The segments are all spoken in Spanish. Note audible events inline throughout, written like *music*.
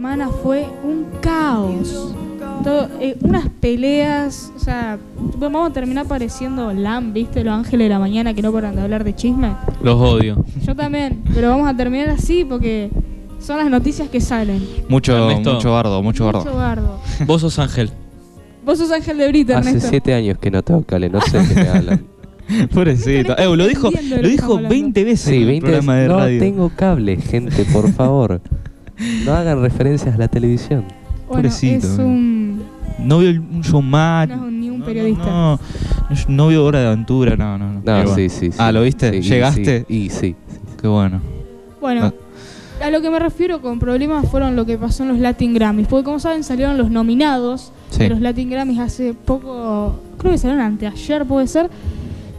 semana fue un caos. Todo, eh, unas peleas, o sea, vamos a terminar pareciendo LAM, ¿viste? Los ángeles de la mañana que no paran de hablar de chisme. Los odio. Yo también, pero vamos a terminar así porque son las noticias que salen. Mucho, Ernesto. mucho bardo, mucho Mucho bardo. bardo. *laughs* Vos sos Ángel. Vos sos Ángel de Brito, Hace Ernesto. siete años que no tengo cable, no sé de qué me hablan. *laughs* Pobrecito. No Eh, lo dijo, de lo dijo estamos hablando. 20 veces Sí, en el 20 programa de no radio. tengo cable, gente, por favor. *laughs* No hagan referencias a la televisión. Bueno, Pobrecito, es eh. un... No vio el- un showmatch. No es ni un No, periodista. No, no, no vio Hora de Aventura, no, no. No, No, sí, bueno. sí, sí. Ah, ¿lo viste? Sí, y ¿Llegaste? sí, Y sí. Qué bueno. Bueno, a lo que me refiero con problemas fueron lo que pasó en los Latin Grammys. Porque como saben salieron los nominados Sí. de los Latin Grammys hace poco, creo que salieron anteayer puede ser.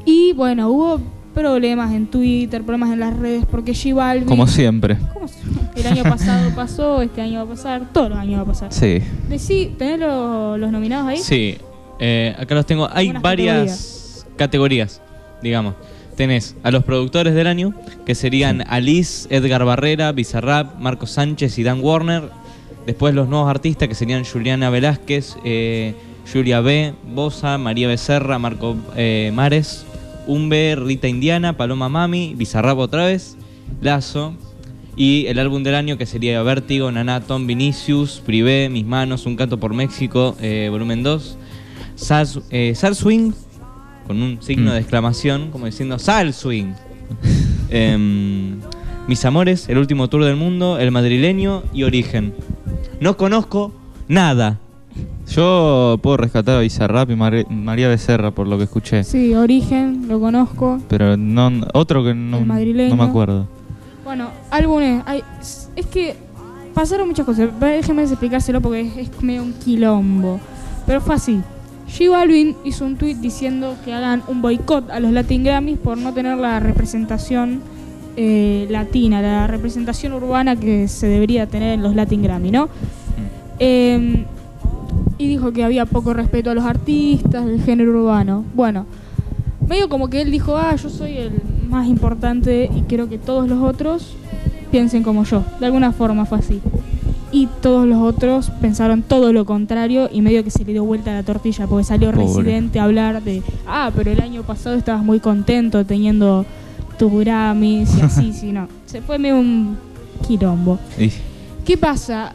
Y bueno, hubo problemas en Twitter, problemas en las redes, porque G Balvin... Como siempre. ¿Cómo se- El año pasado *laughs* pasó, este año va a pasar, todos los años va a pasar. Sí. Decí, ¿tenés lo- los nominados ahí? Sí, eh, acá los tengo. Hay varias categorías, digamos. Tenés a los productores del año, que serían Alice, Edgar Barrera, Bizarrap, Marco Sánchez y Dan Warner. Después los nuevos artistas, que serían Juliana Velázquez, eh, Julia B, Bosa, María Becerra, Marco eh, Mares, Umbe, Rita Indiana, Paloma Mami, Bizarrap otra vez, Lazo. Y el álbum del año que sería Vértigo, Nanaton, Vinicius, Privé, Mis Manos, Un Canto por México, eh, volumen 2. Sal, eh, Sal Swing, con un signo Mm. de exclamación, como diciendo Sal Swing. *laughs* Em, Mis Amores, El Último Tour del Mundo, El Madrileño y Origen. No conozco nada. Yo puedo rescatar a Bizarrap y Mar- María Becerra por lo que escuché. Sí, Origen, lo conozco. Pero no, otro que no, no me acuerdo. Bueno, álbumes. Hay, es que pasaron muchas cosas. Déjenme explicárselo porque es, es medio un quilombo. Pero fue así. G Balvin hizo un tweet diciendo que hagan un boicot a los Latin Grammys por no tener la representación eh, latina, la representación urbana que se debería tener en los Latin Grammy, ¿no? Eh, y dijo que había poco respeto a los artistas del género urbano. Bueno, medio como que él dijo, ah, yo soy el más importante y quiero que todos los otros piensen como yo. De alguna forma fue así. Y todos los otros pensaron todo lo contrario y medio que se le dio vuelta a la tortilla porque salió Pobre. Residente a hablar de, ah, pero el año pasado estabas muy contento teniendo tus Grammys y así, *laughs* sí, no. Se fue medio un quilombo. Y- ¿Qué pasa?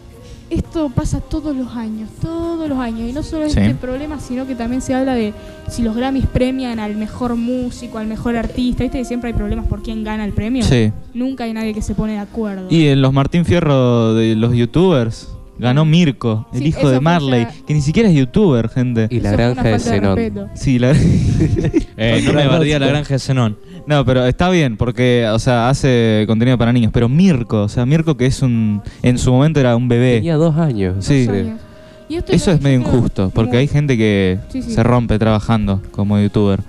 Esto pasa todos los años, todos los años. Y no solo es Sí. este problema, sino que también se habla de si los Grammys premian al mejor músico, al mejor artista. ¿Viste que siempre hay problemas por quién gana el premio? Sí. Nunca hay nadie que se pone de acuerdo. Y en los Martín Fierro de los youtubers ganó Mirko, el Sí, hijo de Marley, ya- que ni siquiera es youtuber, gente. Y la Eso granja de Zenón. Sí, la... *laughs* *laughs* Eh, no me bardía la granja de Zenón. No, pero está bien porque, o sea, hace contenido para niños. Pero Mirko, o sea, Mirko que es un, en su momento era un bebé. Tenía dos años. Sí. Dos años. Y esto Eso es medio injusto, porque muy- hay gente que Sí, sí. se rompe trabajando como youtuber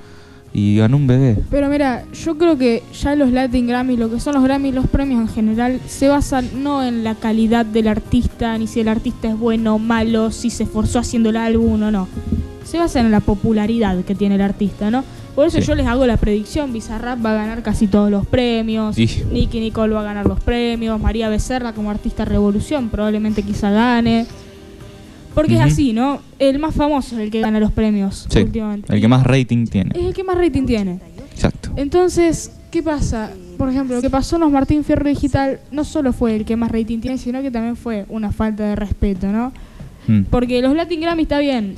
y ganó un bebé. Pero mira, yo creo que ya los Latin Grammy, lo que son los Grammy, los premios en general, se basan no en la calidad del artista, ni si el artista es bueno o malo, si se esforzó haciendo el álbum o no. Se basa en la popularidad que tiene el artista, ¿no? Por eso Sí. yo les hago la predicción, Bizarrap va a ganar casi todos los premios, Nicky Nicole va a ganar los premios, María Becerra como artista revolución probablemente quizá gane. Porque es así, ¿no? El más famoso es el que gana los premios Sí, últimamente. el que más rating tiene. Es el que más rating tiene. Exacto. Entonces, ¿qué pasa? Por ejemplo, lo que pasó en los Martín Fierro Digital no solo fue el que más rating tiene, sino que también fue una falta de respeto, ¿no? Mm, Porque los Latin Grammy está bien,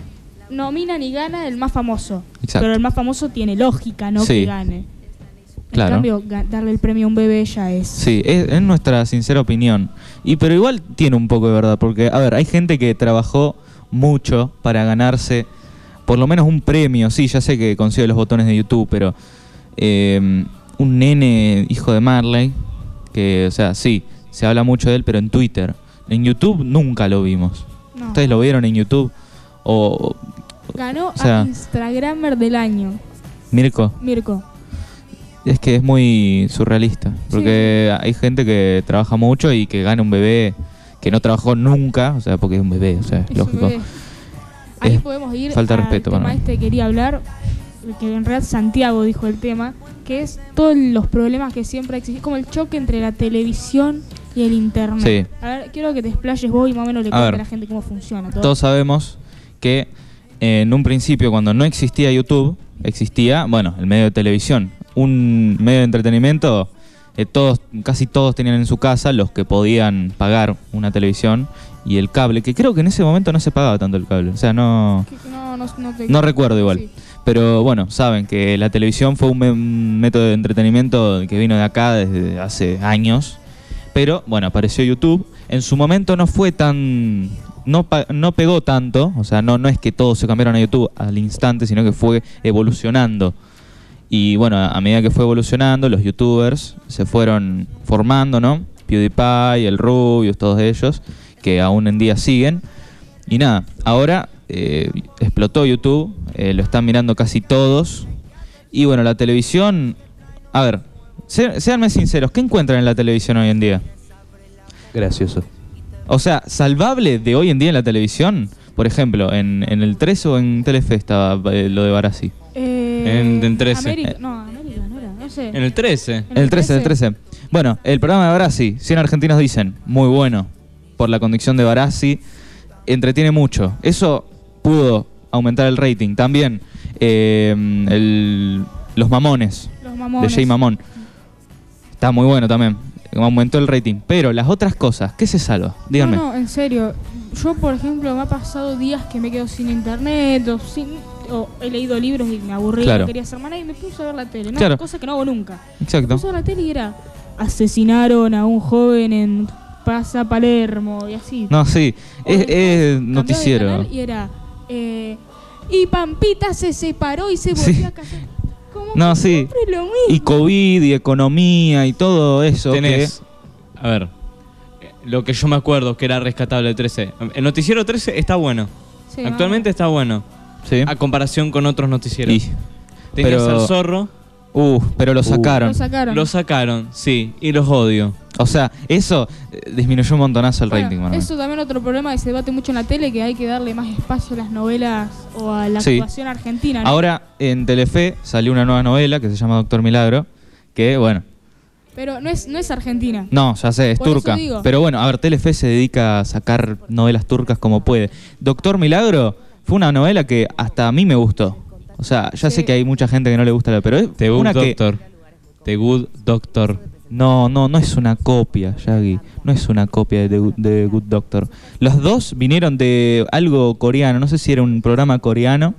nominan y gana el más famoso. Exacto. Pero el más famoso tiene lógica, no Sí. que gane. Claro. En cambio, darle el premio a un bebé ya es. Sí, es, es nuestra sincera opinión. Y pero igual tiene un poco de verdad, porque, a ver, hay gente que trabajó mucho para ganarse por lo menos un premio. Sí, ya sé que consigue los botones de YouTube, pero eh, un nene hijo de Marley, que, o sea, sí, se habla mucho de él, pero en Twitter. En YouTube nunca lo vimos. No. ¿Ustedes lo vieron en YouTube? O, Ganó o sea- a Instagrammer del año, Mirko, Mirko. Es que es muy surrealista, porque hay gente que trabaja mucho y que gana un bebé que no trabajó nunca, o sea, porque es un bebé, o sea, es Es lógico. bebé. Ahí Es podemos ir falta al respeto tema este que quería hablar, que en realidad Santiago dijo el tema, que es todos los problemas que siempre existen, como el choque entre la televisión y el internet. Sí. A ver, quiero que te explayes vos y más o menos le cuentes a la gente cómo funciona todo. Todos sabemos que eh, en un principio, cuando no existía YouTube, existía, bueno, el medio de televisión. Un medio de entretenimiento, eh, todos, casi todos tenían en su casa los que podían pagar una televisión y el cable, que creo que en ese momento no se pagaba tanto el cable. O sea, no. No, no, no, te- No recuerdo igual. Sí. Pero bueno, saben que la televisión fue un, método de entretenimiento que vino de acá desde hace años. Pero bueno, apareció YouTube. En su momento no fue tan. No, no pegó tanto. O sea, no, no es que todos se cambiaron a YouTube al instante, sino que fue evolucionando. Y bueno, a, medida que fue evolucionando, los youtubers se fueron formando, ¿no? PewDiePie, el Rubius, todos ellos, que aún en día siguen. Y nada, ahora eh, explotó YouTube, eh, lo están mirando casi todos. Y bueno, la televisión, a ver, sé- séanme sinceros, ¿qué encuentran en la televisión hoy en día? Gracioso. O sea, salvable de hoy en día en la televisión, por ejemplo, en, en el 13 o en Telefe estaba eh, lo de Barassi. Eh, En- en 13. América, no, América, no era, no sé. En el 13. En el 13, en el 13. Bueno, el programa de Barassi, 100 argentinos dicen, muy bueno, por la conducción de Barassi, entretiene mucho. Eso pudo aumentar el rating. También eh, el- Los Mamones, Los mamones. de Jay Mamón. Está muy bueno también. Aumentó el rating. Pero las otras cosas, ¿qué se salva? Díganme. No, no, en serio. Yo, por ejemplo, me ha pasado días que me quedo sin internet o, sin, o he leído libros y me aburrí, Claro. no quería hacer más y me puse a ver la tele. ¿no? Claro. Cosa que no hago nunca. Me Exacto. puse a ver la tele y era asesinaron a un joven en Plaza Palermo y así. No, sí. O Es, noticiero. Y era. eh, y Pampita se separó y se volvió Sí. a casar. Como No, sí. siempre lo mismo. Y COVID y economía y todo eso. Tenés. A ver. eh, Lo que yo me acuerdo que era rescatable el 13. El noticiero 13 está bueno. Sí, Actualmente está bueno. Sí. A comparación con otros noticieros. Y- Tenías pero- al zorro. Uh, pero lo Uh. sacaron. Lo sacaron. Lo sacaron, sí. Y los odio. O sea, eso eh, disminuyó un montonazo el Bueno, rating, Manuel. Eso también otro problema que se debate mucho en la tele, que hay que darle más espacio a las novelas o a la Sí. actuación argentina. ¿no? Ahora en Telefe salió una nueva novela que se llama Doctor Milagro, que bueno, Pero no es, no es argentina. no, ya sé, es Por eso turca. digo. Pero bueno, a ver, Telefe se dedica a sacar novelas turcas como puede. Doctor Milagro fue una novela que hasta a mí me gustó. O sea, ya Sí. sé que hay mucha gente que no le gusta, la- pero es The Good una que Doctor. The Good Doctor. no, no, no es una copia, Yagi. No es una copia de The Good, de Good Doctor. Los dos vinieron de algo coreano, no sé si era un programa coreano,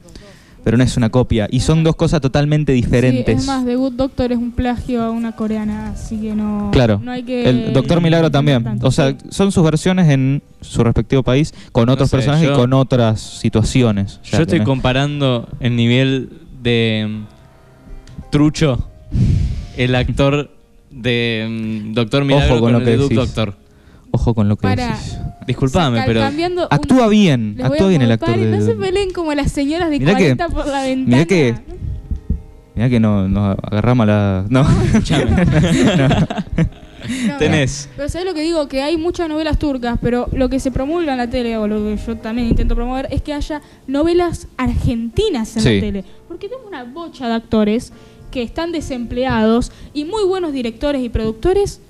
pero no es una copia. Y son dos cosas totalmente diferentes. Sí, es más, The Good Doctor es un plagio a una coreana, así que no, Claro. no hay que... El Doctor Milagro también. tanto. O sea, son sus versiones en su respectivo país con No otros sé, personajes yo- y con otras situaciones. Yo estoy no- comparando el nivel de mm, Trucho, el actor de mm, Doctor Milagro Ojo con con, lo el que de. Doctor. Ojo con lo que Para- decís. Disculpame, pero un- Actúa bien, actúa bien el actor. y de- No se peleen como las señoras de Mirá que- 40 por la ventana. mirá que- Mirá que no, nos agarramos a la... No. No, *laughs* *laughs* tenés. Pero ¿sabes lo que digo? Que hay muchas novelas turcas, pero lo que se promulga en la tele, o lo que yo también intento promover, es que haya novelas argentinas en Sí. la tele. Porque tengo una bocha de actores que están desempleados y muy buenos directores y productores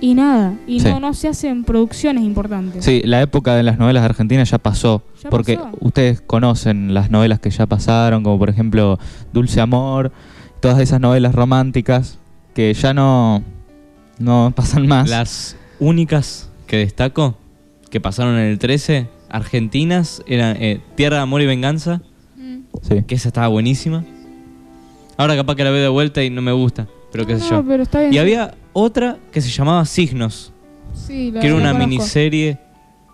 y nada. Y Sí. no, no se hacen producciones importantes. Sí, la época de las novelas argentinas ya pasó. Ya porque pasó. ustedes conocen las novelas que ya pasaron, como por ejemplo Dulce Amor, todas esas novelas románticas que ya no, no pasan más. Las únicas que destaco que pasaron en el 13, argentinas, eran eh, Tierra de Amor y Venganza, Mm. Sí. que esa estaba buenísima. Ahora capaz que la veo de vuelta y no me gusta, pero qué No, sé no, yo. pero está bien. Y había otra que se llamaba Signos, Sí, la- que era una conozco. miniserie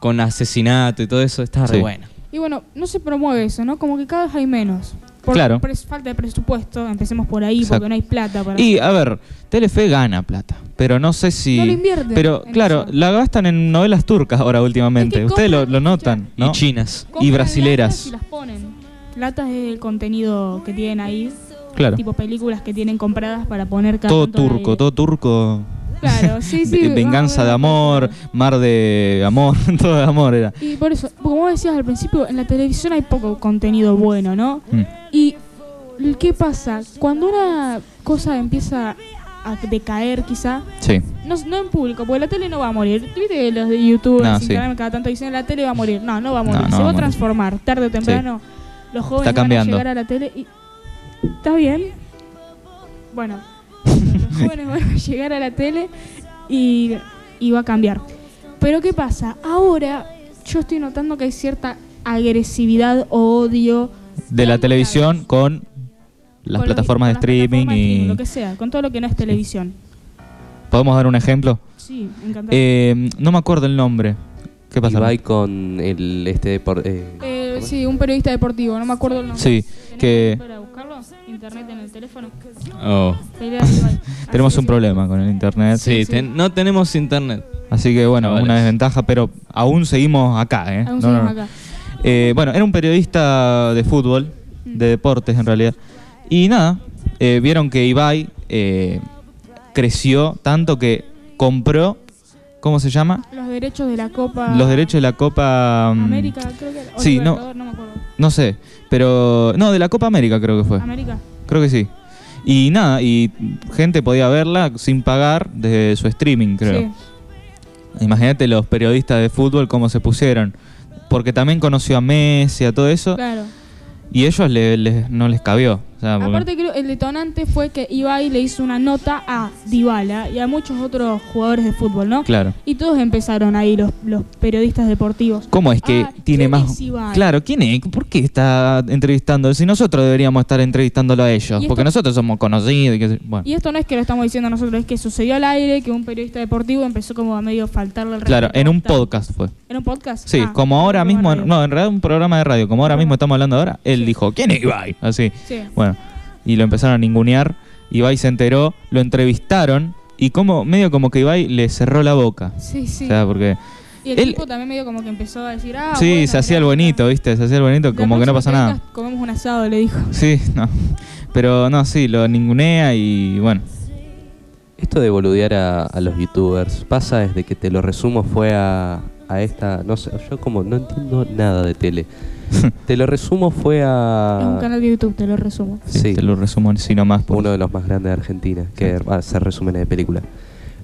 con asesinato y todo eso, estaba re Sí. buena. Y bueno, no se promueve eso, ¿no? Como que cada vez hay menos. Por Claro. pres- falta de presupuesto, empecemos por ahí, Exacto. porque no hay plata para Y a ver, Telefe gana plata, pero no sé si... No lo invierte Pero en claro, eso. la gastan en novelas turcas ahora últimamente. Es que Ustedes lo, compran- lo notan, ¿no? Y chinas. Compran y brasileras. latas Y las ponen. Latas es el contenido que tienen ahí, Claro. tipo películas que tienen compradas para poner cada Todo turco, todo turco. Claro, *laughs* sí, sí. Venganza de amor, mar de amor, *laughs* todo de amor era. Y por eso, como decías al principio, en la televisión hay poco contenido bueno, ¿no? Mm. Y ¿qué pasa? Cuando una cosa empieza a decaer quizá. Sí. No, no en público, porque la tele no va a morir. ¿Viste los de YouTube, No, sí. Cada tanto dicen la tele va a morir? No, no va a morir. No, Se va a morir. transformar. Tarde o temprano, los jóvenes Está van a llegar a la tele y... ¿Está bien? Bueno, los jóvenes van a llegar a la tele y, y va a cambiar. Pero ¿qué pasa? Ahora yo estoy notando que hay cierta agresividad o odio De la televisión con las Con los- plataformas de streaming plataformas y... Lo que sea, con todo lo que no es televisión. ¿Podemos dar un ejemplo? Sí, encantado. Eh, no me acuerdo el nombre. ¿Qué pasa? Ibai con el este eh, Eh, sí, un periodista deportivo, no me acuerdo el nombre. Sí, ¿Tenés que-? ¿Internet en el teléfono? Oh. *laughs* Tenemos un problema con el internet. Sí, Sí, sí. ten- no tenemos internet. Así que bueno, Chavales. una desventaja, pero aún seguimos acá, ¿eh? Aún No, no, seguimos no. acá. Eh, bueno, era un periodista de fútbol, Mm. de deportes en realidad. Y nada, eh, vieron que Ibai eh, creció tanto que compró, ¿cómo se llama? Los derechos de la Copa Los derechos de la Copa... mm, América, creo que era. o sí, no. No me acuerdo. No sé, pero... No, de la Copa América creo que fue. América. Creo que sí. Y nada, y gente podía verla sin pagar desde su streaming, creo. Sí. Imagínate los periodistas de fútbol cómo se pusieron. Porque también conoció a Messi, a todo eso. Claro. Y ellos le- le- no les cabió. Sea, porque- Aparte creo el detonante fue que Ibai le hizo una nota a Dybala y a muchos otros jugadores de fútbol, ¿no? Claro. Y todos empezaron ahí los, los periodistas deportivos. ¿Cómo es que Ah, tiene ¿quién más... es Ibai? Claro, ¿quién es? ¿Por qué está entrevistando? Si nosotros deberíamos estar entrevistándolo a ellos. Porque nosotros somos conocidos. Y que, bueno, Y esto no es que lo estamos diciendo nosotros, es que sucedió al aire, que un periodista deportivo empezó como a medio faltarle el claro, en un podcast fue. ¿En un podcast? Sí, Ah, como ahora mismo... No, en realidad un programa de radio. Como ahora mismo estamos hablando ahora, él Sí. dijo, ¿quién es Ibai? Así. Sí. Bueno, y lo empezaron a ningunear. Ibai se enteró, lo entrevistaron y como medio como que Ibai le cerró la boca. Sí, sí. O sea, porque y el él- tipo también medio como que empezó a decir, ah, sí, bueno, se hacía el bonito, ¿viste? Se hacía el bonito, la como que no pasa nada. Comemos un asado, le dijo. Sí, no. Pero no, sí, lo ningunea y bueno. Esto de boludear a, a los youtubers pasa desde que te lo resumo fue a, a esta, no sé, yo como no entiendo nada de tele. *laughs* te lo resumo fue Es un a canal de YouTube, te lo resumo. Sí, Sí. Te lo resumo así nomás. por- uno de los más grandes de Argentina, que va a hacer resúmenes de películas.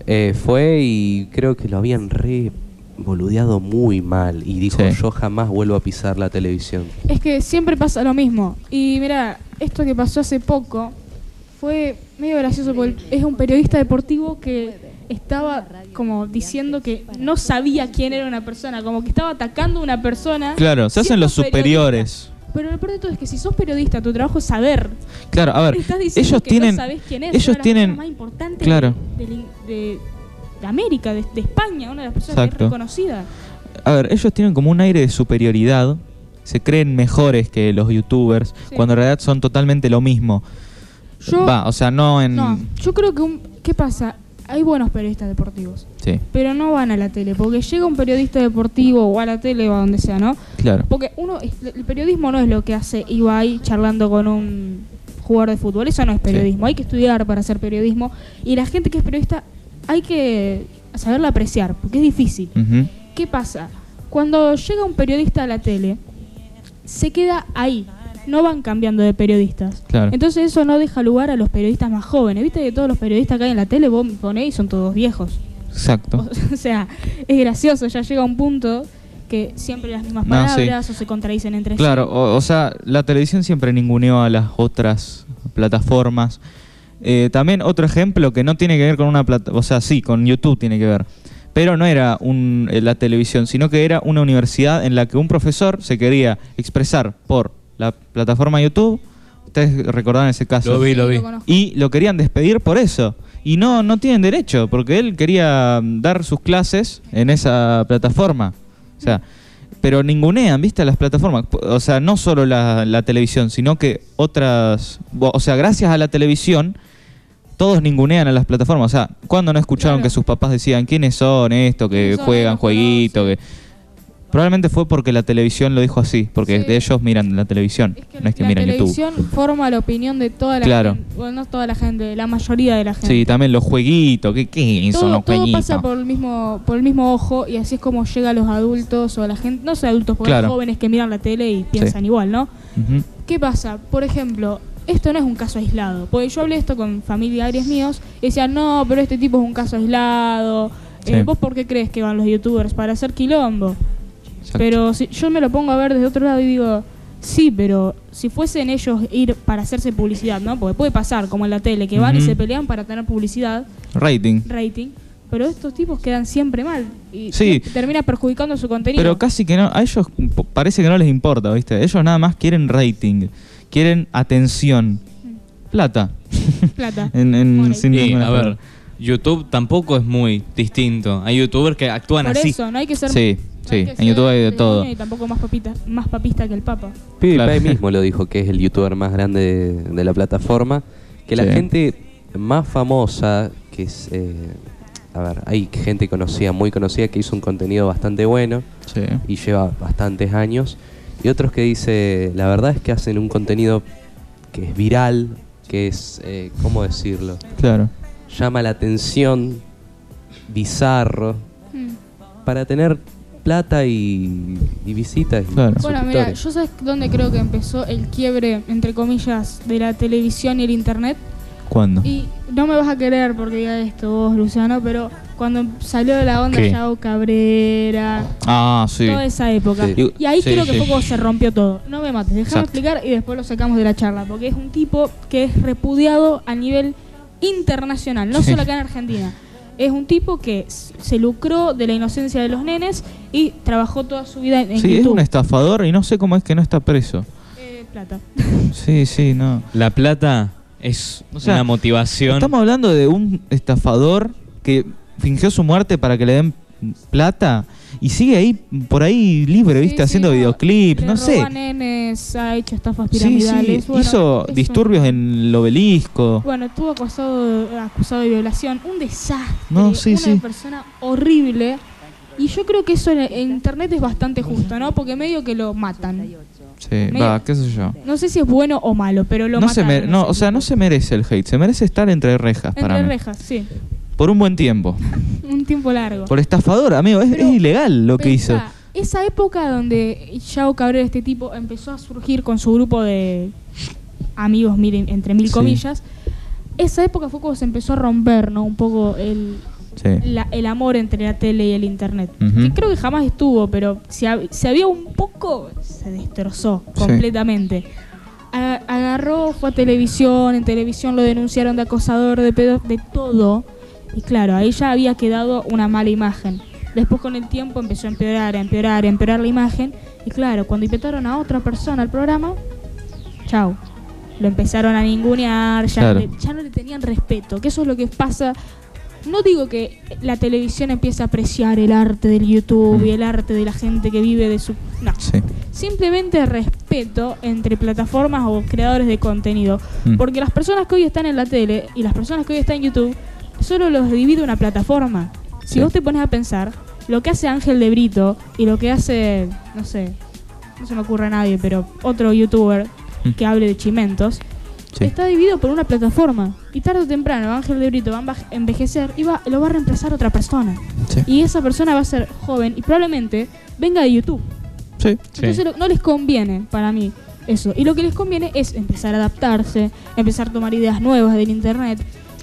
Eh, fue y creo que lo habían re boludeado muy mal y dijo Sí. yo jamás vuelvo a pisar la televisión. Es que siempre pasa lo mismo. Y mira, esto que pasó hace poco fue medio gracioso porque es un periodista deportivo que estaba como diciendo que no sabía quién era una persona, como que estaba atacando a una persona. Claro, se hacen los superiores. Pero lo peor de todo es que si sos periodista, tu trabajo es saber. Claro, a ver, Estás ellos que tienen no sabés quién es, ellos una de las tienen personas más importantes claro. de, de- de- de América, de, de España, una de las personas que Exacto. es reconocida. A ver, ellos tienen como un aire de superioridad, se creen mejores que los youtubers, Sí. cuando en realidad son totalmente lo mismo. Yo, Va, o sea, no en... no, yo creo que un, ¿qué pasa? Hay buenos periodistas deportivos. Sí, pero no van a la tele, porque llega un periodista deportivo o a la tele o a donde sea, ¿no? claro. Porque uno, el periodismo no es lo que hace Ibai charlando con un jugador de fútbol, eso no es periodismo, hay que estudiar para hacer periodismo y la gente que es periodista hay que saberla apreciar, porque es difícil. ¿Qué pasa? Cuando llega un periodista a la tele, se queda ahí, no van cambiando de periodistas. Claro. Entonces eso no deja lugar a los periodistas más jóvenes. Viste que todos los periodistas que hay en la tele, vos ponés y son todos viejos. Exacto. O *laughs* sea, es gracioso, ya llega un punto que siempre las mismas No, sí. palabras o se contradicen entre Claro, sí. o, o sea, la televisión siempre ninguneó a las otras plataformas. Eh, también otro ejemplo que no tiene que ver con una plata, o sea, sí, con YouTube tiene que ver, pero no era un, eh, la televisión, sino que era una universidad en la que un profesor se quería expresar por la plataforma YouTube. Ustedes recordarán ese caso. Lo vi, lo vi. Y lo querían despedir por eso. Y no, no tienen derecho, porque él quería mm, dar sus clases en esa plataforma. O sea, pero ningunean, ¿viste? Las plataformas. O sea, no solo la, la televisión, sino que otras... O sea, gracias a la televisión, todos ningunean a las plataformas. O sea, ¿cuándo no escucharon Claro. que sus papás decían quiénes son esto, que juegan jueguito, que... Probablemente fue porque la televisión lo dijo así, porque Sí. de ellos miran la televisión, Es que no es que la miran YouTube. televisión forma la opinión de toda la Claro. gente. Bueno, no toda la gente, la mayoría de la gente. Sí, también los jueguitos, ¿qué, qué son los todo jueguitos? pasa por el mismo por el mismo ojo y así es como llega a los adultos o a la gente, no sé adultos, porque Claro. hay jóvenes que miran la tele y piensan igual, ¿no? ¿Qué pasa? Por ejemplo, esto no es un caso aislado. Porque yo hablé esto con familiares míos y decían, no, pero este tipo es un caso aislado. Sí. Eh, ¿Vos por qué crees que van los youtubers? Para hacer quilombo. Exacto. Pero si yo me lo pongo a ver desde otro lado y digo, sí, pero si fuesen ellos ir para hacerse publicidad, ¿no? Porque puede pasar, como en la tele, que van y se pelean para tener publicidad, Rating. rating, pero estos tipos quedan siempre mal y Sí. termina perjudicando su contenido. Pero casi que no, a ellos parece que no les importa, ¿viste? Ellos nada más quieren rating, quieren atención, plata. *laughs* Plata. *laughs* En, en- Money. sin Y, ninguna a ver. YouTube tampoco es muy distinto. Hay youtubers que actúan Por así. eso, no hay que ser... Sí, sí, en YouTube hay de todo. Y tampoco más, papita, más papista que el Papa. PewDiePie Claro. mismo *laughs* lo dijo, que es el youtuber más grande de, de la plataforma. Que la Sí. gente más famosa, que es... eh, a ver, hay gente conocida, muy conocida, que hizo un contenido bastante bueno Sí. y lleva bastantes años. Y otros que dice, la verdad es que hacen un contenido que es viral, que es, eh, ¿cómo decirlo? Claro. Llama la atención, bizarro, Mm. para tener plata y, y visitas. y Claro. Bueno, mira, yo sabes dónde creo que empezó el quiebre, entre comillas, de la televisión y el internet. ¿Cuándo? Y no me vas a querer porque diga esto vos, Luciano, pero cuando salió de la onda ¿Qué? Yao Cabrera, Ah, sí. toda esa época. Sí. Y ahí Sí, creo que sí. cuando se rompió todo. No me mates, déjame explicar y después lo sacamos de la charla, porque es un tipo que es repudiado a nivel internacional, no Sí. solo acá en Argentina. Es un tipo que se lucró de la inocencia de los nenes y trabajó toda su vida en, en Sí, es un estafador y no sé cómo es que no está preso. Eh, plata. *laughs* Sí, sí, no. La plata es O sea, una motivación. Estamos hablando de un estafador que fingió su muerte para que le den plata y sigue ahí por ahí libre, ¿viste? sí, Haciendo videoclips, no sé. nenes, ha hecho estafas piramidales. bueno, hizo disturbios en el obelisco. Bueno, estuvo acusado, acusado de violación. Un desastre. No, sí, una persona horrible. Y yo creo que eso en, internet es bastante justo, ¿no? Porque medio que lo matan. Sí, medio- va, qué sé yo. No sé si es bueno o malo, pero lo No se no, o sea, no se merece el hate, se merece estar entre rejas para Entre mí. rejas, sí. Por un buen tiempo. *laughs* Un tiempo largo. Por estafador, amigo, es, Pero es ilegal lo que hizo. Esa época donde Yao Cabrera, este tipo, empezó a surgir con su grupo de amigos, miren, entre mil Sí. comillas, esa época fue cuando se empezó a romper, ¿no? Un poco el, Sí. la- el amor entre la tele y el internet. Ujú. Que creo que jamás estuvo, pero si, hab- si había un poco, se destrozó completamente. Agarró, fue a televisión, en televisión lo denunciaron de acosador, de pedo, de todo. Y claro, ahí ya había quedado una mala imagen. Después con el tiempo empezó a empeorar, a empeorar, a empeorar la imagen. Y claro, cuando invitaron a otra persona al programa, chau. Lo empezaron a ningunear, ya, Claro. le- ya no le tenían respeto. Que eso es lo que pasa. No digo que la televisión empiece a apreciar el arte del YouTube Mm. y el arte de la gente que vive de su... No. Sí. Simplemente respeto entre plataformas o creadores de contenido. Mm. Porque las personas que hoy están en la tele y las personas que hoy están en YouTube, solo los divide una plataforma. Si Sí. vos te pones a pensar, lo que hace Ángel de Brito y lo que hace, no sé, no se me ocurre a nadie, pero otro youtuber Mm. que hable de chimentos, Sí. está dividido por una plataforma. Y tarde o temprano Ángel de Brito va a envejecer y va, lo va a reemplazar otra persona. Sí. Y esa persona va a ser joven y probablemente venga de YouTube. Sí. Entonces no les conviene para mí eso. Y lo que les conviene es empezar a adaptarse, empezar a tomar ideas nuevas del internet.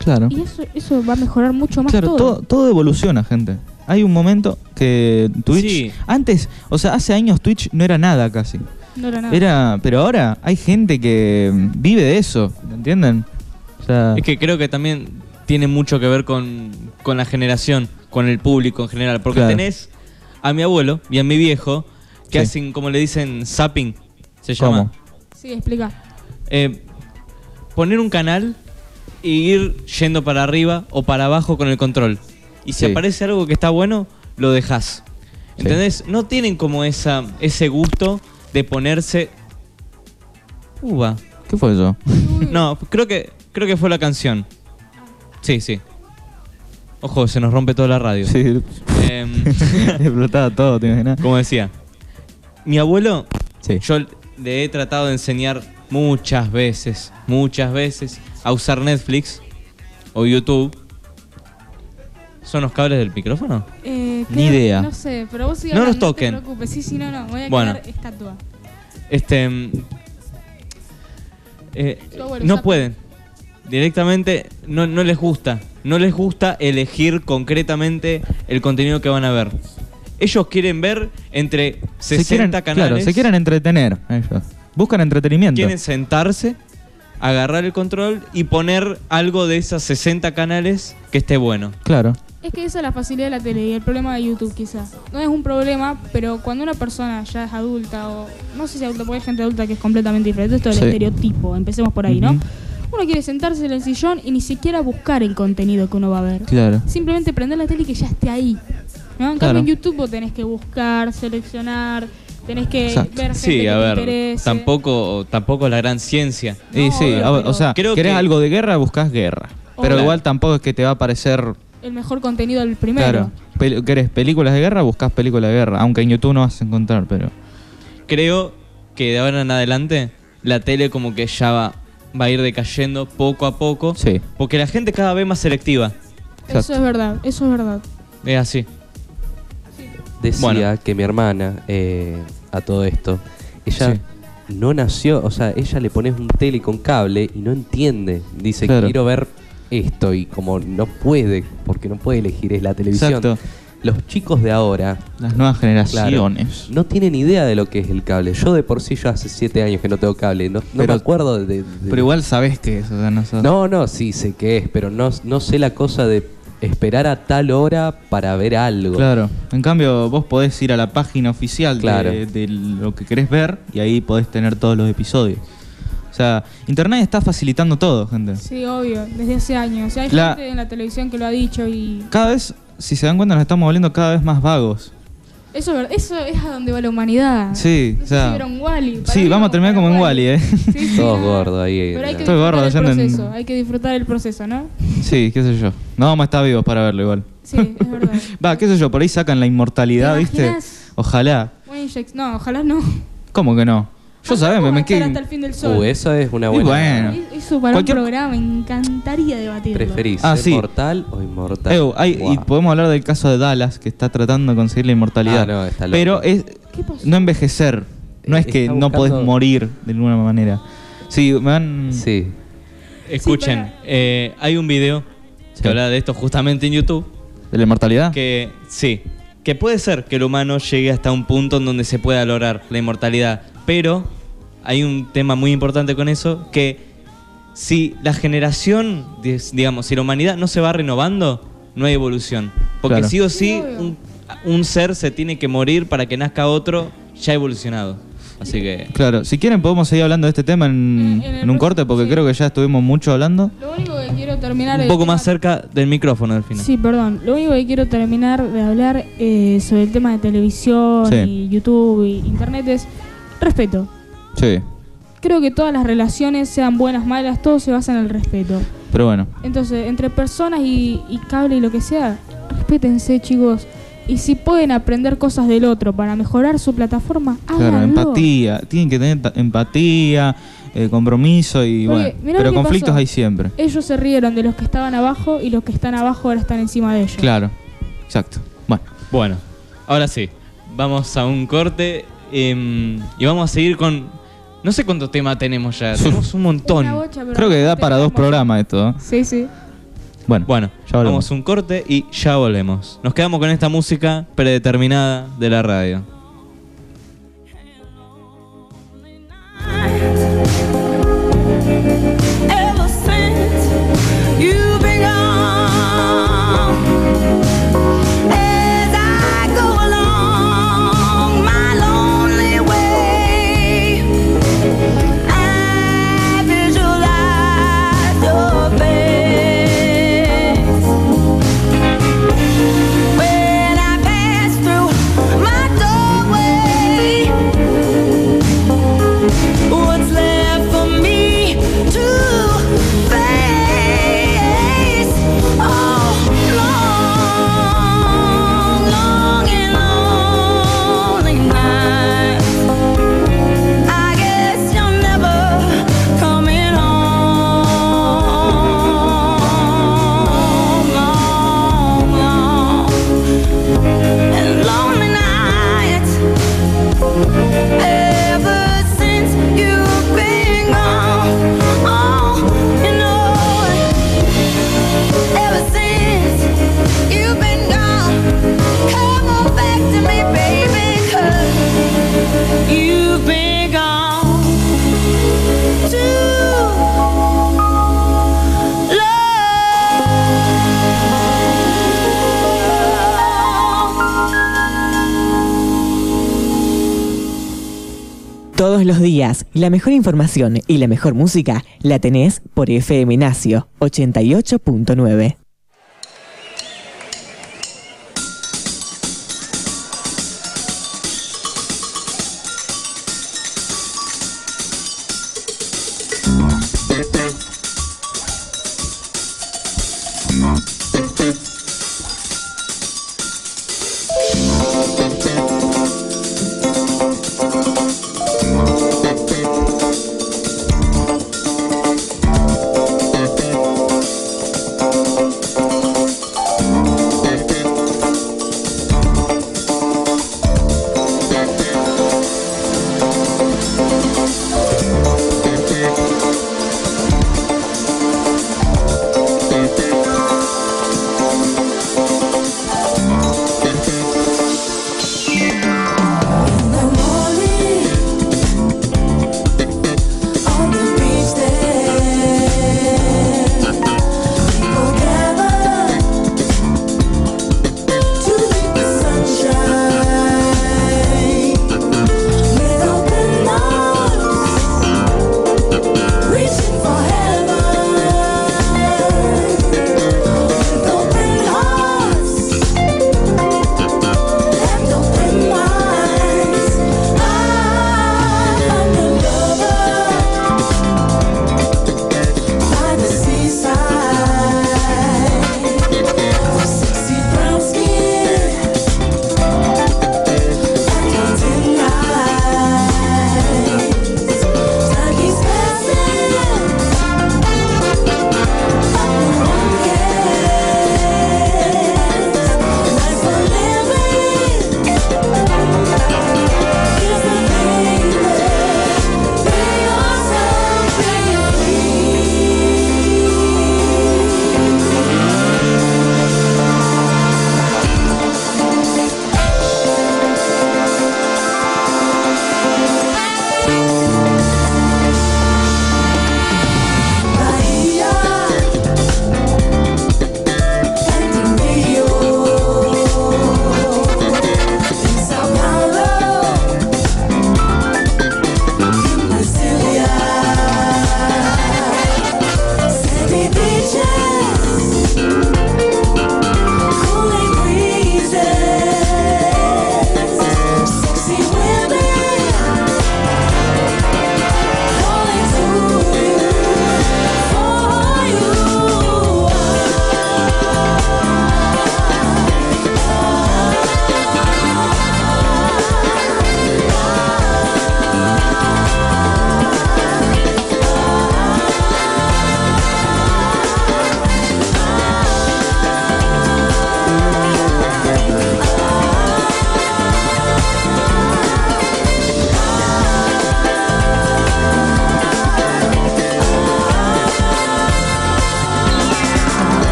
Claro. Y eso, eso va a mejorar mucho más Claro, todo. todo, todo evoluciona, gente. Hay un momento que Twitch. Sí. Antes, o sea, hace años Twitch no era nada casi. No era nada. Era, pero ahora hay gente que vive de eso, ¿me entienden? O sea, Es que creo que también tiene mucho que ver con, con la generación, con el público en general. Porque Claro. tenés a mi abuelo y a mi viejo que Sí. hacen, como le dicen, zapping. Se ¿Cómo? llama. Sí, explica. Eh, poner un canal y ir yendo para arriba o para abajo con el control. Y si Sí. aparece algo que está bueno, lo dejas. Sí. ¿Entendés? No tienen como esa, ese gusto de ponerse. Uva. ¿qué fue eso? *laughs* No, creo que creo que fue la canción. Sí, sí. Ojo, se nos rompe toda la radio. Sí, Em, *laughs* explotaba todo, ¿te imaginas? como decía, mi abuelo, Sí. yo le he tratado de enseñar muchas veces, muchas veces a usar Netflix o YouTube. ¿Son los cables del micrófono? Eh, Ni idea. No sé, pero vos sigas No nos hablando, toquen. No te preocupes. Sí, sí, no, no. Voy a Bueno. quedar estatua. Este. mm, eh, no pueden. Directamente no, no les gusta. No les gusta elegir concretamente el contenido que van a ver. Ellos quieren ver entre 60 se quieren, canales. Claro, se quieren entretener ellos. Buscan entretenimiento. quieren sentarse, agarrar el control y poner algo de esas 60 canales que esté bueno. Claro. Es que esa es la facilidad de la tele y el problema de YouTube quizás. No es un problema, pero cuando una persona ya es adulta o no sé si adulta, porque hay gente adulta que es completamente diferente, esto es el Sí. estereotipo, empecemos por ahí, ¿no? Uno quiere sentarse en el sillón y ni siquiera buscar el contenido que uno va a ver. Claro. Simplemente prender la tele y que ya esté ahí. ¿no? En Claro. cambio en YouTube vos tenés que buscar, seleccionar, tenés que Exacto. ver gente Sí, que a te ver, interese. tampoco, tampoco la gran ciencia. Y No, sí, a- pero o sea, creo querés que- algo de guerra, buscas guerra. Pero igual tampoco es que te va a parecer. El mejor contenido del primero. Claro. Pel- ¿Querés películas de guerra? Buscas películas de guerra. Aunque en YouTube no vas a encontrar, pero. Creo que de ahora en adelante la tele como que ya va, va a ir decayendo poco a poco. Sí. Porque la gente cada vez más selectiva. Eso Exacto. es verdad, eso es verdad. Es así. Decía Bueno. que mi hermana, eh, a todo esto, ella Sí. no nació, o sea, ella le pones un tele con cable y no entiende. Dice, Claro. quiero ver esto y como no puede, porque no puede elegir, es la televisión. Exacto. Los chicos de ahora Las nuevas generaciones. no tienen idea de lo que es el cable. Yo de por sí yo hace siete años que no tengo cable, no, me acuerdo de... de- Pero igual sabés que es, o sea, no sabes. No, no, sí sé qué es, pero no, no sé la cosa de esperar a tal hora para ver algo. Claro. En cambio, vos podés ir a la página oficial de- Claro. de, lo que querés ver y ahí podés tener todos los episodios. O sea, Internet está facilitando todo, gente. Sí, obvio, desde hace años. O sea, hay La- gente en la televisión que lo ha dicho y Cada vez, si se dan cuenta, nos estamos volviendo cada vez más vagos. Eso, eso es a donde va la humanidad. Sí, No o sea, si. Para Sí, vamos a terminar como en Wally, ¿eh? Sí, sí, Todos gordos ahí. Pero hay que disfrutar gordo, el proceso, hay que disfrutar el proceso, ¿no? Sí, qué sé yo. No vamos a estar vivos para verlo igual. Sí, es verdad. *laughs* Va, qué sé yo, por ahí sacan la inmortalidad, ¿Te ¿viste? Ojalá. No, ojalá no. ¿Cómo que no? Yo sabés, me, quedé- hasta el fin del sol. Uh, eso es una Y buena... bueno. Eso para Cualquier- un programa, me encantaría debatirlo. ¿Preferís Ah, ser sí. mortal o inmortal? Ew, hay- Y podemos hablar del caso de Dallas, que está tratando de conseguir la inmortalidad. Ah, no, está loco. Pero es ¿Qué pasó? no envejecer. No Eh, es que está no podés morir de ninguna manera. Sí, me van... Sí. Escuchen, para- eh, hay un video Sí. que habla de esto justamente en YouTube. ¿De la inmortalidad? Que sí, que puede ser que el humano llegue hasta un punto en donde se pueda lograr la inmortalidad. Pero hay un tema muy importante con eso, que si la generación, digamos, si la humanidad no se va renovando, no hay evolución. Porque Claro. sí o sí, un, un ser se tiene que morir para que nazca otro ya evolucionado. Así que... Claro, si quieren podemos seguir hablando de este tema en, En- en el en un corte, porque sí. creo que ya estuvimos mucho hablando. Lo único que quiero terminar Un poco tema- más cerca del micrófono al final. Sí, perdón. Lo único que quiero terminar de hablar eh, sobre el tema de televisión Sí. y YouTube y internet es respeto. Sí, Creo que todas las relaciones, sean buenas, malas, todo se basa en el respeto. pero bueno. Entonces, entre personas y, y cable y lo que sea, respétense, chicos. Y si pueden aprender cosas del otro para mejorar su plataforma, Claro, háganlo. empatía. Tienen que tener empatía, eh, compromiso y Porque, bueno. Pero conflictos pasó. hay siempre. Ellos se rieron de los que estaban abajo y los que están abajo ahora están encima de ellos. Claro, exacto. Bueno, Bueno, ahora sí, vamos a un corte em, y vamos a seguir con... No sé cuánto tema tenemos ya, tenemos un montón. Bocha, creo que da para dos programas esto. ¿eh? Sí, sí. Bueno, Bueno, ya volvemos. vamos a un corte y ya volvemos. Nos quedamos con esta música predeterminada de la radio. Los días, la mejor información y la mejor música la tenés por FM Nacio 88.9.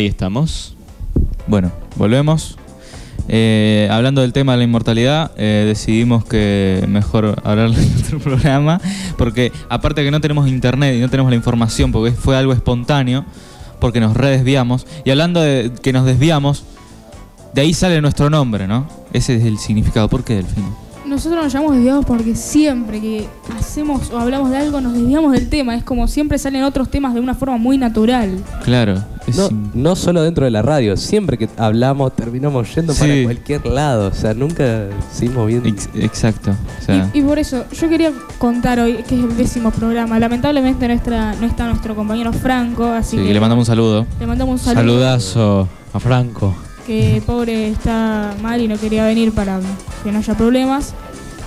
Ahí estamos. Bueno, volvemos. Eh, hablando del tema de la inmortalidad, eh, decidimos que mejor hablar de *laughs* nuestro programa, porque aparte que no tenemos internet y no tenemos la información, porque fue algo espontáneo, porque nos redesviamos, y hablando de que nos desviamos, de ahí sale nuestro nombre, ¿no? Ese es el significado. ¿Por qué, Delfino? Nosotros nos llamamos desviados porque siempre que hacemos o hablamos de algo nos desviamos del tema. Es como siempre salen otros temas de una forma muy natural. Claro. es No, solo dentro de la radio, siempre que hablamos terminamos yendo para cualquier lado. O sea, nunca seguimos bien. ex- exacto. O sea, Y, y por eso, yo quería contar hoy que es el décimo programa. Lamentablemente nuestra, no está nuestro compañero Franco, así sí, que le mandamos un saludo. le mandamos un saludo. Saludazo a Franco. Que pobre está mal y no quería venir para que no haya problemas.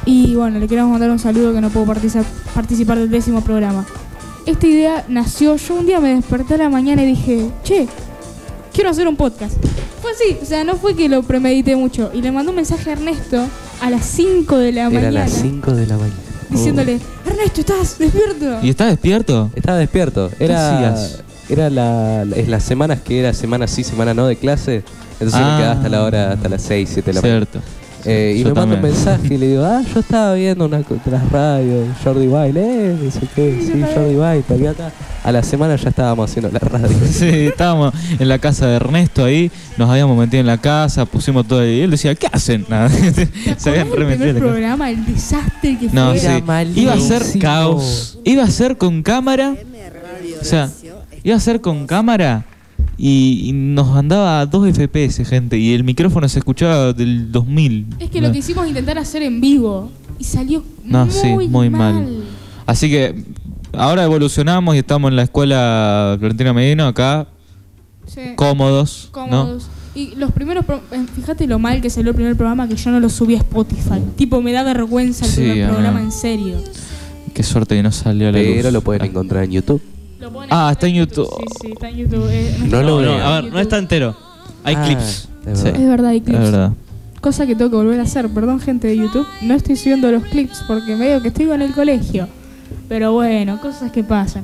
Y bueno, le queremos mandar un saludo que no puedo partici- participar del décimo programa. Esta idea nació, yo un día me desperté a la mañana y dije, che, quiero hacer un podcast. Fue así, o sea, no fue que lo premedité mucho. Y le mandó un mensaje a Ernesto a las 5 de la Era mañana. las 5 de la mañana. Diciéndole, Ernesto, ¿estás despierto? ¿Y estás despierto? Estaba despierto. ¿Qué Era, era la, es las semanas que era semana sí, semana no de clase. Entonces Ah. me quedaba hasta la hora, hasta las 6, 7 de la mañana. Cierto. Eh, y Yo me manda un mensaje y le digo, ah, yo estaba viendo una las radios, Jordi Wild, eh, dice que Sí, Jordi Wild, todavía acá. A la semana ya estábamos haciendo la radio. *laughs* Sí, estábamos en la casa de Ernesto ahí, nos habíamos metido en la casa, pusimos todo y él decía, ¿qué hacen? *laughs* Nada. ¿Te Se habían remetido casa. programa, el desastre que No, fue? sí. Era Iba a ser malísimo. caos. Iba a ser con cámara. O sea, iba a ser con cámara y, y nos andaba a 2 FPS, gente. Y el micrófono se escuchaba del 2000. Es que lo que hicimos intentar hacer en vivo y salió No, muy, sí, muy mal. mal. Así que ahora evolucionamos y estamos en la escuela Florentina Medino, acá, Sí, cómodos. cómodos. Y los primeros, pro- eh, fíjate lo mal que salió el primer programa que yo no lo subí a Spotify. Tipo, me da vergüenza el Sí, primer programa en serio. Qué suerte que no salió a la Pero luz. lo pueden encontrar en YouTube. Lo ponen Ah, está en YouTube. Sí, sí, está en YouTube. eh, No lo veo. a ver, no está entero. Hay Ah, clips. es Sí. verdad. Es verdad, hay Es clips. verdad. cosa que tengo que volver a hacer. Perdón, gente de YouTube, no estoy subiendo los clips porque me digo que estoy en el colegio. Pero bueno, cosas que pasan.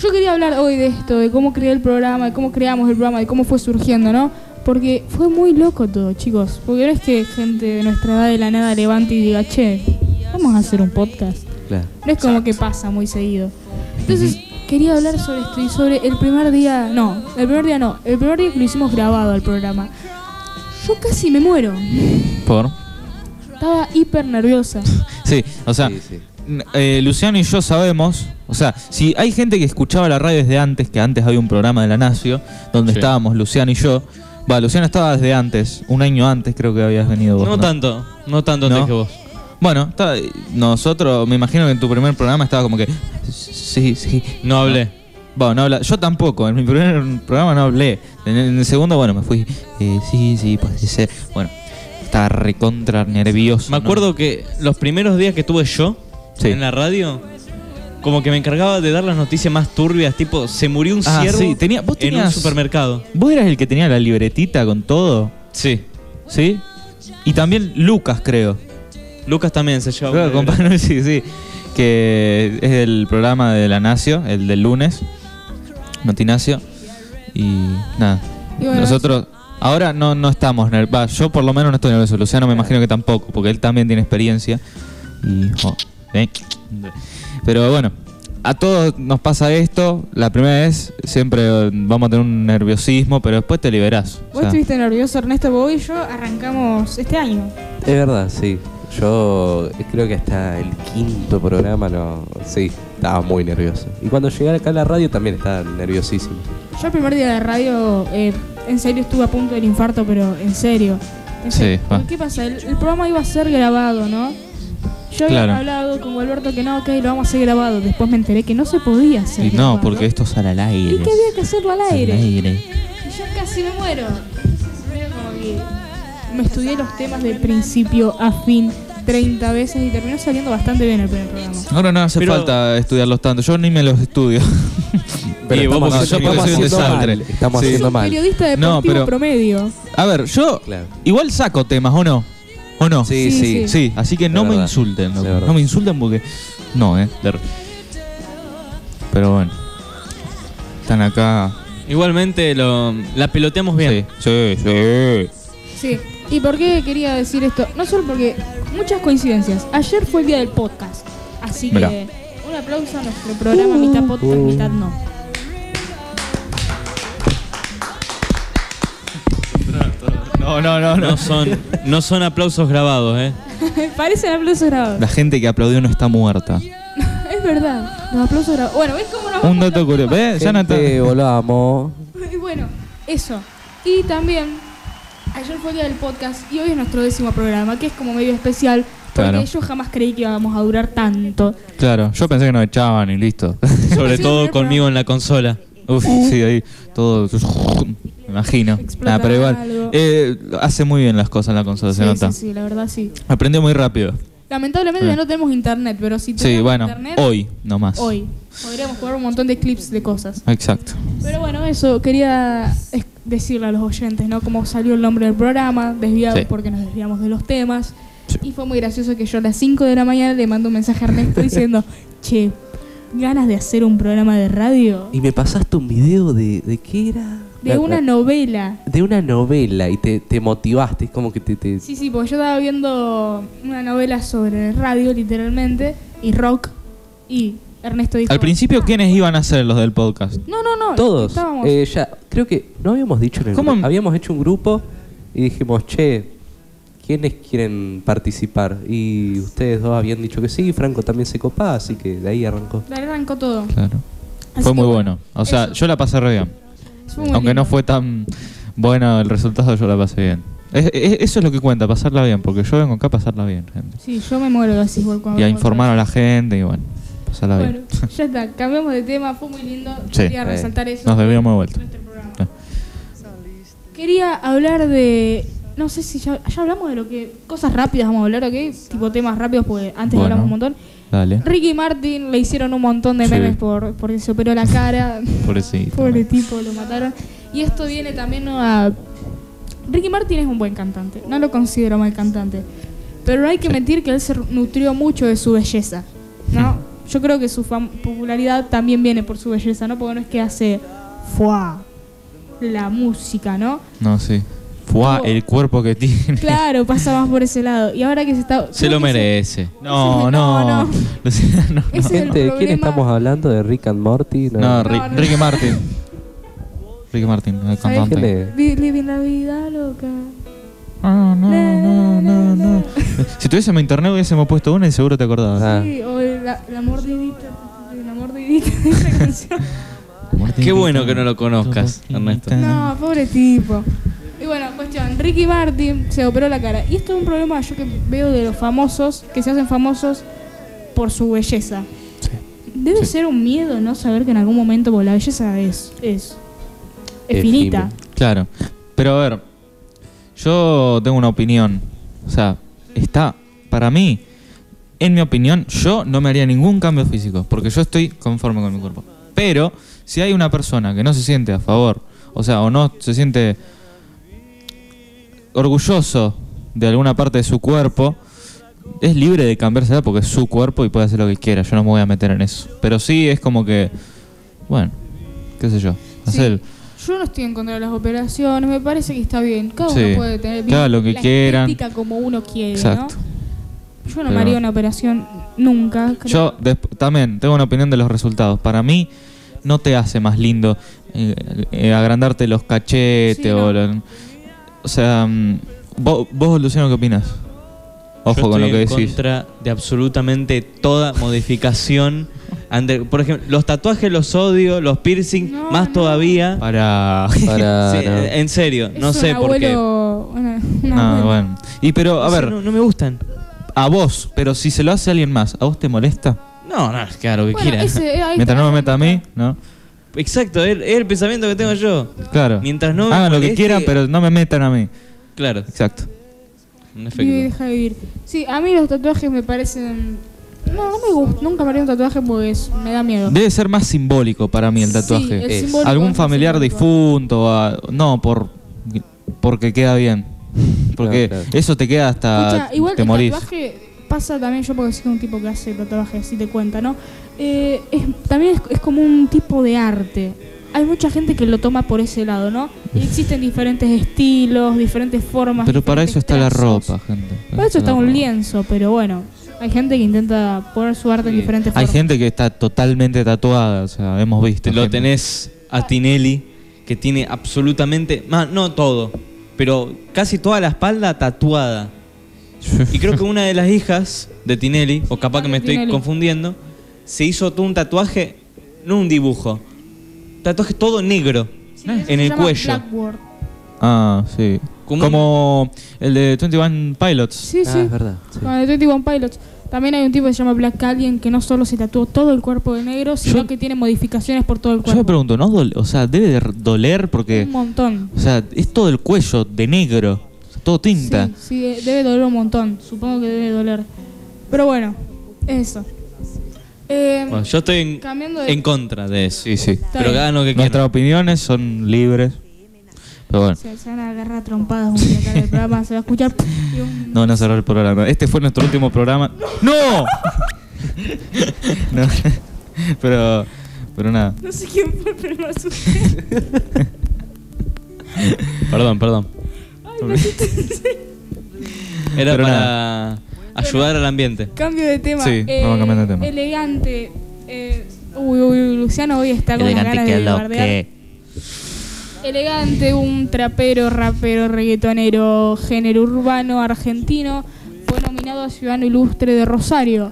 Yo quería hablar hoy de esto, de cómo creé el programa, de cómo creamos el programa, de cómo fue surgiendo, ¿no? Porque fue muy loco todo, chicos. Porque no es que gente de nuestra edad de la nada levante y diga, che, vamos a hacer un podcast. Claro. No es como que pasa muy seguido. Entonces, quería hablar sobre esto y sobre el primer día. No, el primer día no. El primer día que lo hicimos grabado al programa. Yo casi me muero. Por. Estaba hiper nerviosa. *laughs* Sí, o sea, Sí, sí. n- eh, Luciano y yo sabemos, o sea, si hay gente que escuchaba la radio desde antes, que antes había un programa de la Nacio, donde Sí. estábamos Luciano y yo. Va, Luciano estaba desde antes, un año antes creo que habías venido vos. No tanto, no tanto ¿No? antes que vos. Bueno, está- nosotros, me imagino que en tu primer programa estaba como que. Sí, sí. No hablé. Bueno, no habla, yo tampoco, en mi primer programa no hablé. En el, en el segundo, bueno, me fui. eh, sí, sí, puede ser. Bueno, estaba recontra nervioso. Me ¿no? acuerdo que los primeros días que tuve yo Sí. en la radio, como que me encargaba de dar las noticias más turbias, tipo, se murió un Ah, ciervo sí, tenía- vos en un tenías- supermercado. ¿Vos eras el que tenía la libretita con todo? Sí. ¿Sí? Y también Lucas, creo. Lucas también se llevaba. Creo un que compa- *laughs* sí, sí. Que es el programa de la Nacio, el del lunes. Notinacio. Y nada. Y bueno, Nosotros ahora no, no estamos nerviosos. Yo por lo menos no estoy nervioso. Luciano me imagino que tampoco, porque él también tiene experiencia. Y. oh, ¿eh? Pero bueno, a todos nos pasa esto. La primera vez siempre vamos a tener un nerviosismo, pero después te liberás. O Vos sea, estuviste nervioso, Ernesto, vos y yo arrancamos este año. Es verdad, sí. Yo creo que hasta el quinto programa no. Sí, estaba muy nervioso. Y cuando llegué acá a la radio también estaba nerviosísimo. Yo el primer día de radio, eh, en serio estuve a punto del infarto, pero en serio. En Sí, serio. ¿Qué pasa? El, el programa iba a ser grabado, ¿no? Yo había Claro. hablado con Alberto que no, ok, lo vamos a hacer grabado. Después me enteré que no se podía hacer y grabado. no, porque esto sale al aire. Y que había que hacerlo al aire. Al aire. Y yo casi me muero. Como que me estudié los temas de principio a fin 30 veces y terminó saliendo bastante bien el primer programa. Ahora no hace Pero- falta estudiarlos tanto. Yo ni me los estudio. *laughs* Y vos estamos, porque yo estamos soy un haciendo desastre. mal. Estamos Sí. haciendo Sos mal. periodista deportivo No, pero- promedio. A ver, yo Claro. igual saco temas, ¿o no? ¿O no? Sí, Sí, sí. sí. Sí, así que De no me verdad. insulten, loco. De verdad. No me insulten porque. No, eh. De- Pero bueno. Están acá. Igualmente lo, la peloteamos bien. Sí, sí, sí. Sí. ¿Y por qué quería decir esto? No solo porque muchas coincidencias. Ayer fue el día del podcast. Así Mirá. que un aplauso a nuestro programa, mitad podcast, uh. mitad no. No, no, no, No son, no son aplausos grabados, ¿eh? *laughs* Parecen aplausos grabados. La gente que aplaudió no está muerta. *laughs* Es verdad. Los aplausos grabados. Bueno, ¿ves cómo nos Un dato curioso. ¿Ves? Ya no volvamos. *laughs* Y bueno, eso. Y también, ayer fue el día del podcast y hoy es nuestro décimo programa, que es como medio especial, porque Claro. yo jamás creí que íbamos a durar tanto. Claro, yo pensé que nos echaban y listo. *laughs* Sobre todo conmigo en la consola. Uf, sí, ahí todo. Me imagino. Nah, pero igual. algo. eh, hace muy bien las cosas en la consola, se Sí, nota. sí, sí, la verdad sí. Aprendió muy rápido. Lamentablemente Eh. ya no tenemos internet, pero si Sí, tuviéramos bueno, internet, hoy nomás. hoy podríamos jugar un montón de clips de cosas. Exacto. Pero bueno, eso quería decirle a los oyentes, ¿no? Cómo salió el nombre del programa, desviado Sí. porque nos desviamos de los temas. Sí. Y fue muy gracioso que yo a las 5 de la mañana le mando un mensaje a Ernesto *laughs* diciendo, che, ganas de hacer un programa de radio, Y me pasaste un video de. ¿De qué era? De La- una la- novela. de una novela y te, te motivaste. Es como que te. te- Sí, sí, porque yo estaba viendo una novela sobre radio, literalmente, y rock, y Ernesto dijo... Al principio, "Ah, ¿quiénes iban a ser los del podcast? No, no, no. Todos. Estábamos... Eh, ya, creo que no habíamos dicho en el ¿Cómo? Habíamos hecho un grupo y dijimos, che, ¿quiénes quieren participar? Y ustedes dos habían dicho que sí, Franco también se copaba, así que de ahí arrancó. de ahí arrancó todo. Claro. Así fue muy bueno, bueno. O sea, eso. yo la pasé re bien. Aunque no fue tan bueno el resultado, yo la pasé bien. Es- es- eso es lo que cuenta, pasarla bien, porque yo vengo acá a pasarla bien, gente. Sí, yo me muero así igual cuando Y a informar a la gente y bueno, pasarla Bueno, bien. *laughs* ya está, cambiamos de tema, fue muy lindo. Sí. Quería Eh, resaltar eso. Nos debíamos de vuelta. Eh. Quería hablar de. No sé si ya, ya hablamos de lo que. Cosas rápidas vamos a hablar, ¿ok? Tipo temas rápidos, porque antes Bueno. hablamos un montón. Dale. Ricky Martin le hicieron un montón de Sí. memes por, porque se operó la cara. *laughs* Pobrecito. Pobre tipo, lo mataron. Y esto viene también a Ricky Martin es un buen cantante, no lo considero mal cantante. Pero hay que mentir que él se nutrió mucho de su belleza, ¿no? Yo creo que su popularidad también viene por su belleza, ¿no? Porque no es que hace fuá la música, ¿no? No, sí. No. el cuerpo que tiene. Claro, *laughs* pasa más por ese lado. Y ahora que se está. Se lo merece. No, No, no. *laughs* no. Es Gente, ¿de quién estamos hablando? ¿De Rick and Morty? No, No, Ri- no. Ricky Martin. Ricky Martin, el ¿Sabes ¿Quién cantante. Living la vida loca. No, no, no, no, no. Si tuviésemos internet hubiésemos puesto una y seguro te acordabas. Ah. Sí, o la, la mordidita. La mordidita de esa *laughs* canción. Qué bueno que no lo conozcas, Ernesto. No, pobre tipo. Bueno, cuestión, Ricky Martin se operó la cara. Y esto es un problema yo que veo de los famosos, que se hacen famosos por su belleza. Debe ser un miedo no saber que en algún momento, porque la belleza es, es, finita. Claro. Pero a ver, yo tengo una opinión. O sea, está, para mí, en mi opinión, yo no me haría ningún cambio físico, porque yo estoy conforme con mi cuerpo. Pero, si hay una persona que no se siente a favor, o sea, o no se siente orgulloso de alguna parte de su cuerpo, es libre de cambiársela porque es su cuerpo y puede hacer lo que quiera. Yo no me voy a meter en eso. Pero sí es como que, bueno, qué sé yo. Sí. Hacer Yo no estoy en contra de las operaciones, me parece que está bien. Cada Sí. uno puede tener haga lo que la quieran. como uno quiere, Exacto. ¿no? Yo no Pero- me haría una operación nunca. creo. Yo también tengo una opinión de los resultados. Para mí no te hace más lindo eh, eh, agrandarte los cachetes Sí, no. o lo- o sea, mm, vos, vos, Luciano, ¿qué opinas? Ojo Yo con lo estoy que en decís. contra de absolutamente toda modificación. *laughs* ante- por ejemplo, los tatuajes los odio, los piercing No, más no. todavía. Para *laughs* Para, Sí, no. En serio, no sé un por qué. no, abuelo. bueno. Y pero a No sé, ver, no, no me gustan. a vos, pero si se lo hace a alguien más, ¿a vos te molesta? No, no, claro, que Bueno, quiera. ese- ahí Mientras no me meta a mí, ¿no? Exacto, es, es el pensamiento que tengo yo. Claro. Mientras no me Hagan lo que quieran, pero no me metan a mí. Claro, Exacto. un Vive y efecto. deja vivir. Sí, a mí los tatuajes me parecen. No, no me gusta. Nunca me haría un tatuaje porque es- me da miedo. Debe ser más simbólico para mí el Sí, tatuaje. el Es. simbólico algún es familiar simbólico. difunto, a- no por porque queda bien. *laughs* Porque Claro, claro. eso te queda hasta Escucha, igual te el morís. tatuaje pasa también, yo porque soy un tipo que hace tatuajes, si te cuenta, ¿no? Eh, es- también es, es como un tipo de arte. Hay mucha gente que lo toma por ese lado, ¿no? Y existen diferentes estilos, diferentes formas. Pero para eso está la ropa, gente. Para eso está un ropa. lienzo, pero bueno, hay gente que intenta poner su arte en diferentes Hay formas. gente que está totalmente tatuada, o sea, hemos visto. Lo gente. tenés a Tinelli, que tiene absolutamente. más, no todo, pero casi toda la espalda tatuada. *laughs* Y creo que una de las hijas de Tinelli, o capaz que me estoy Tinelli. confundiendo, se hizo todo un tatuaje, no un dibujo, tatuaje todo negro Sí, en el cuello. Blackboard. Ah, sí. Como Como, el de 21 Pilots. Sí, Ah, sí. es verdad. sí. Con el 21 Pilots. También hay un tipo que se llama Black Alien que no solo se tatuó todo el cuerpo de negro, sino Yo- que tiene modificaciones por todo el Yo cuerpo. me pregunto, ¿no? o sea, debe de doler porque, Un montón. o sea, es todo el cuello de negro, todo tinta. Sí, sí, de- debe doler un montón. Supongo que debe doler. Pero bueno, eso. Eh, Bueno, yo estoy en, cambiando de. en contra de eso. Sí, sí. Pero bien. hagan lo que Nuestras opiniones son libres. Pero bueno, Se, se van a agarrar a trompadas un día acá en el programa. Se va a escuchar. y un- no van a cerrar el programa. Este fue nuestro último programa. ¡No! *laughs* No. *laughs* Pero, pero nada. No sé quién fue, pero me asusté. Perdón, perdón. Era Pero para ayudar al ambiente. Cambio de tema. Sí, vamos cambiando de tema. Elegante. eh, uy, uy, uy, Luciano hoy está con las ganas de bardear. Elegante, un trapero, rapero, reggaetonero, género urbano, argentino, fue nominado a Ciudadano Ilustre de Rosario.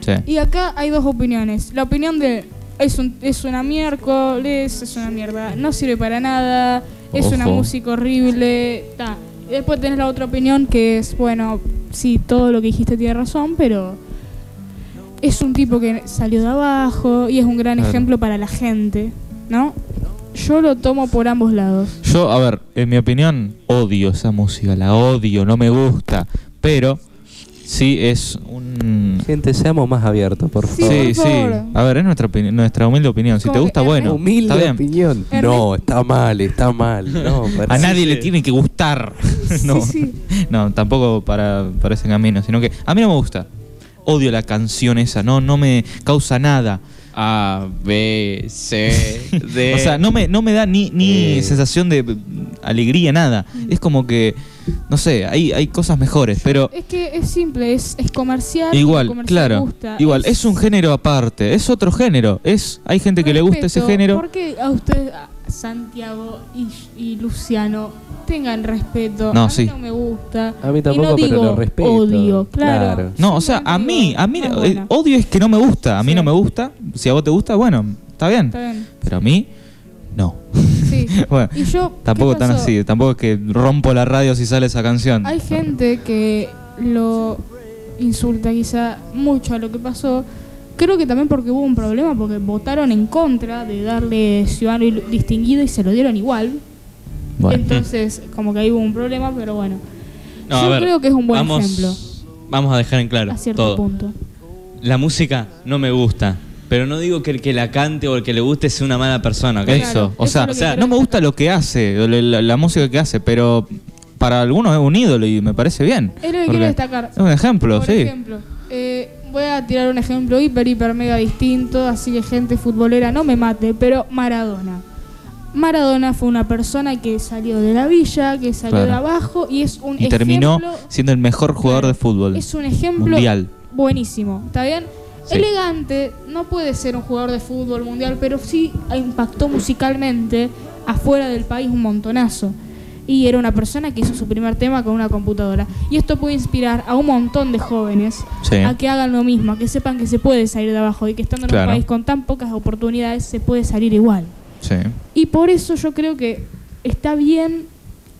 Sí. Y acá hay dos opiniones. La opinión de es, un, es una miércoles, es una mierda, no sirve para nada, es una música horrible. ta. Después tenés la otra opinión que es, bueno, sí, todo lo que dijiste tiene razón, pero es un tipo que salió de abajo y es un gran ejemplo para la gente, ¿no? Yo lo tomo por ambos lados. Yo, a ver, en mi opinión, odio esa música, la odio, no me gusta. Pero sí es un... Gente, seamos más abiertos, por Sí, favor. Sí, por sí. A ver, es nuestra, opini- nuestra humilde opinión. Si te gusta, bueno. Humilde está bien. opinión. No, está mal, está mal. No, *laughs* A nadie sí. le tiene que gustar. *laughs* no, sí. no, tampoco para, para ese camino, sino que a mí no me gusta. Odio la canción esa, no, no me causa nada. A, B, C, *laughs* D. O sea, no me, no me da ni, ni Eh. sensación de eh, alegría, nada. Es como que, no sé, hay, hay cosas mejores, pero Es que es simple, es, es comercial. igual, comercial claro, gusta. igual, es un género aparte, es otro género. Es, hay gente que le gusta ese género. ¿Por qué a usted, a Santiago y, y Luciano, tengan respeto? No, a mí sí. no me gusta. A mí Y tampoco, pero lo respeto. Odio, claro. Claro. No, o sea, a mí, a mí, no eh, odio es que no me gusta. A mí Sí. no me gusta. Si a vos te gusta, bueno, está bien. Está bien. Pero a mí, no. Sí. *laughs* bueno, Y yo. ¿qué tampoco tan así. Tampoco es que rompo la radio si sale esa canción. Hay gente que lo insulta quizá mucho a lo que pasó. Creo que también porque hubo un problema, porque votaron en contra de darle ciudadano distinguido y se lo dieron igual. Bueno. Entonces, como que ahí hubo un problema, pero bueno. No, Yo ver, creo que es un buen vamos, ejemplo. Vamos a dejar en claro A cierto todo. punto. La música no me gusta, pero no digo que el que la cante o el que le guste sea una mala persona. ¿ok? Eso, o eso sea, o no me gusta lo que hace, la, la- la música que hace, pero para algunos es un ídolo y me parece bien. Es lo que quiero destacar. Es un ejemplo, Por sí. ejemplo, eh, voy a tirar un ejemplo hiper, hiper, mega distinto, así que gente futbolera no me mate, pero Maradona. Maradona fue una persona que salió de la villa, que salió Claro. de abajo y es un Y terminó ejemplo- siendo el mejor jugador Claro, de fútbol Es un ejemplo mundial. buenísimo, ¿está bien? Sí. Elegante, no puede ser un jugador de fútbol mundial, pero sí impactó musicalmente afuera del país un montonazo. Y era una persona que hizo su primer tema con una computadora. Y esto puede inspirar a un montón de jóvenes Sí. a que hagan lo mismo, a que sepan que se puede salir de abajo y que estando en Claro. un país con tan pocas oportunidades se puede salir igual. Sí. Y por eso yo creo que está bien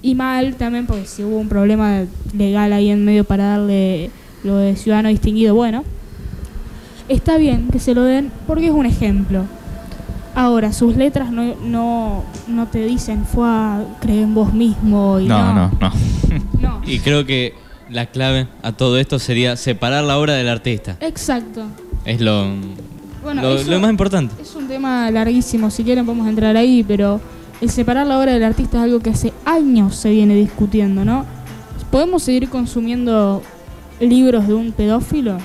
y mal también, porque si hubo un problema legal ahí en medio para darle lo de ciudadano distinguido, bueno, está bien que se lo den porque es un ejemplo. Ahora, sus letras no, no, no te dicen, fue a creer en vos mismo y No, no, no. *laughs* no. Y creo que la clave a todo esto sería separar la obra del artista. Exacto. Es lo, Bueno, lo, eso- lo más importante. Es un tema larguísimo, si quieren podemos entrar ahí, pero el separar la obra del artista es algo que hace años se viene discutiendo, ¿no? ¿Podemos seguir consumiendo libros de un pedófilo?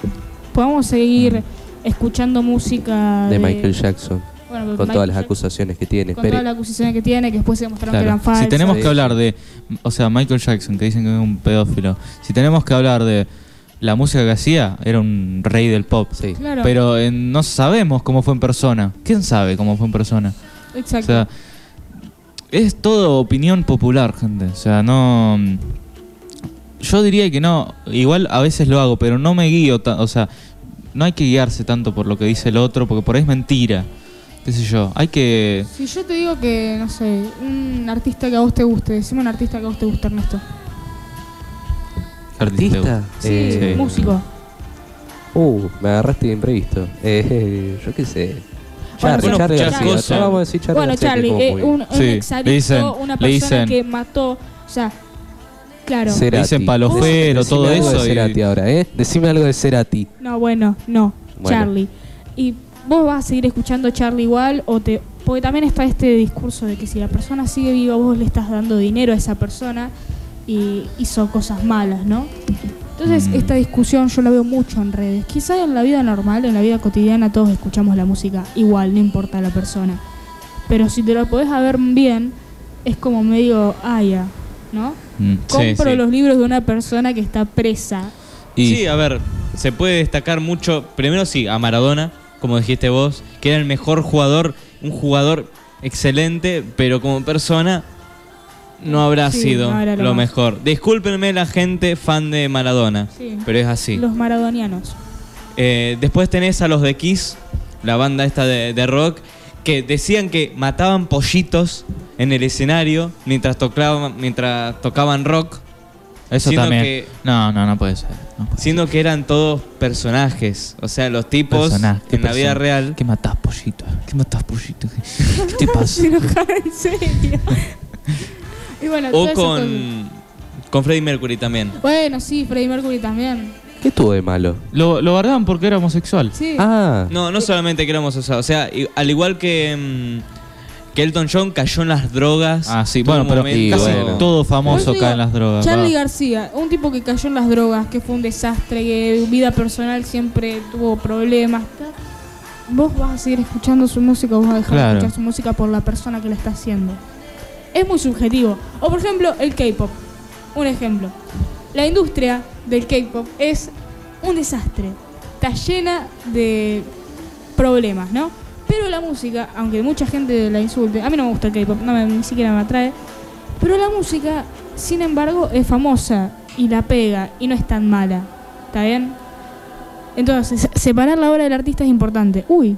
¿Podemos seguir escuchando música de, de Michael Jackson, Bueno, con Michael todas las acusaciones que tiene. Con Pero- todas las acusaciones que tiene, que después se demostraron que Claro. eran falsas. Si tenemos que hablar de, o sea, Michael Jackson, que dicen que es un pedófilo, si tenemos que hablar de la música que hacía, era un rey del pop. Sí. Claro, Pero eh, no sabemos cómo fue en persona. ¿Quién sabe cómo fue en persona? O exacto. sea, es todo opinión popular, gente. O sea, no. Yo diría que no. Igual a veces lo hago, pero no me guío. O sea, no hay que guiarse tanto por lo que dice el otro, porque por ahí es mentira. ¿Qué sé yo? Hay que. si yo te digo que, no sé, un artista que a vos te guste, decime un artista que a vos te guste, Ernesto. ¿Artista? Sí, Eh, músico. Uh, me agarraste de imprevisto. Eh, yo qué sé. Charlie, Bueno, Charlie muchas García. vamos a decir Charlie Bueno, García, Charlie, eh, un, un Sí, exadicto, le dicen- una persona dicen- que mató, o sea, claro. Cerati. Le dicen palofero, Decime todo algo de eso. y- ahora, ¿eh? Decime algo de Cerati. No, bueno, no, Bueno. Charlie. Y vos vas a seguir escuchando Charlie igual o te porque también está este discurso de que si la persona sigue viva vos le estás dando dinero a esa persona y hizo cosas malas, ¿no? Entonces, Mm. esta discusión yo la veo mucho en redes. Quizá en la vida normal, en la vida cotidiana, todos escuchamos la música igual, no importa la persona. Pero si te lo podés ver bien, es como medio, ah, ya, ¿no? Mm. Compro sí. los libros de una persona que está presa. Y Sí, a ver, se puede destacar mucho. Primero sí, a Maradona, como dijiste vos, que era el mejor jugador, un jugador excelente, pero como persona no habrá Sí, sido no lo, mejor. Discúlpenme la gente fan de Maradona, Sí. pero es así. Los maradonianos. Eh, después tenés a los de Kiss, la banda esta de, de rock, que decían que mataban pollitos en el escenario mientras tocaban, mientras tocaban rock, eso siendo también. que- No, no, no puede ser. no puede siendo que eran todos personajes. O sea, los tipos Personaje, ¿qué en la vida real. ¿Qué matás, pollito? ¿Qué matás, pollito? ¿Qué, qué te *laughs* pasa? Se en serio. y bueno, O con, con Freddie Mercury también. Bueno, sí, Freddie Mercury también. ¿Qué tuvo de malo? Lo, lo bardaban porque era homosexual. Sí. Ah, No, no solamente que éramos o sea, al igual que, mm, que Elton John cayó en las drogas. Ah, sí, bueno, un pero momento- casi bueno. todo famoso cae en las drogas. Charlie. García, un tipo que cayó en las drogas, que fue un desastre, que vida personal siempre tuvo problemas. Vos vas a seguir escuchando su música, vos vas a dejar Claro. de escuchar su música por la persona que la está haciendo. Es muy subjetivo. O por ejemplo, el K-pop. Un ejemplo. La industria del K-pop es un desastre. Está llena de problemas, ¿no? Pero la música, aunque mucha gente la insulte, a mí no me gusta el K-pop, no ni siquiera me atrae. Pero la música, sin embargo, es famosa y la pega y no es tan mala. ¿Está bien? Entonces, se- separar la obra del artista es importante. Uy,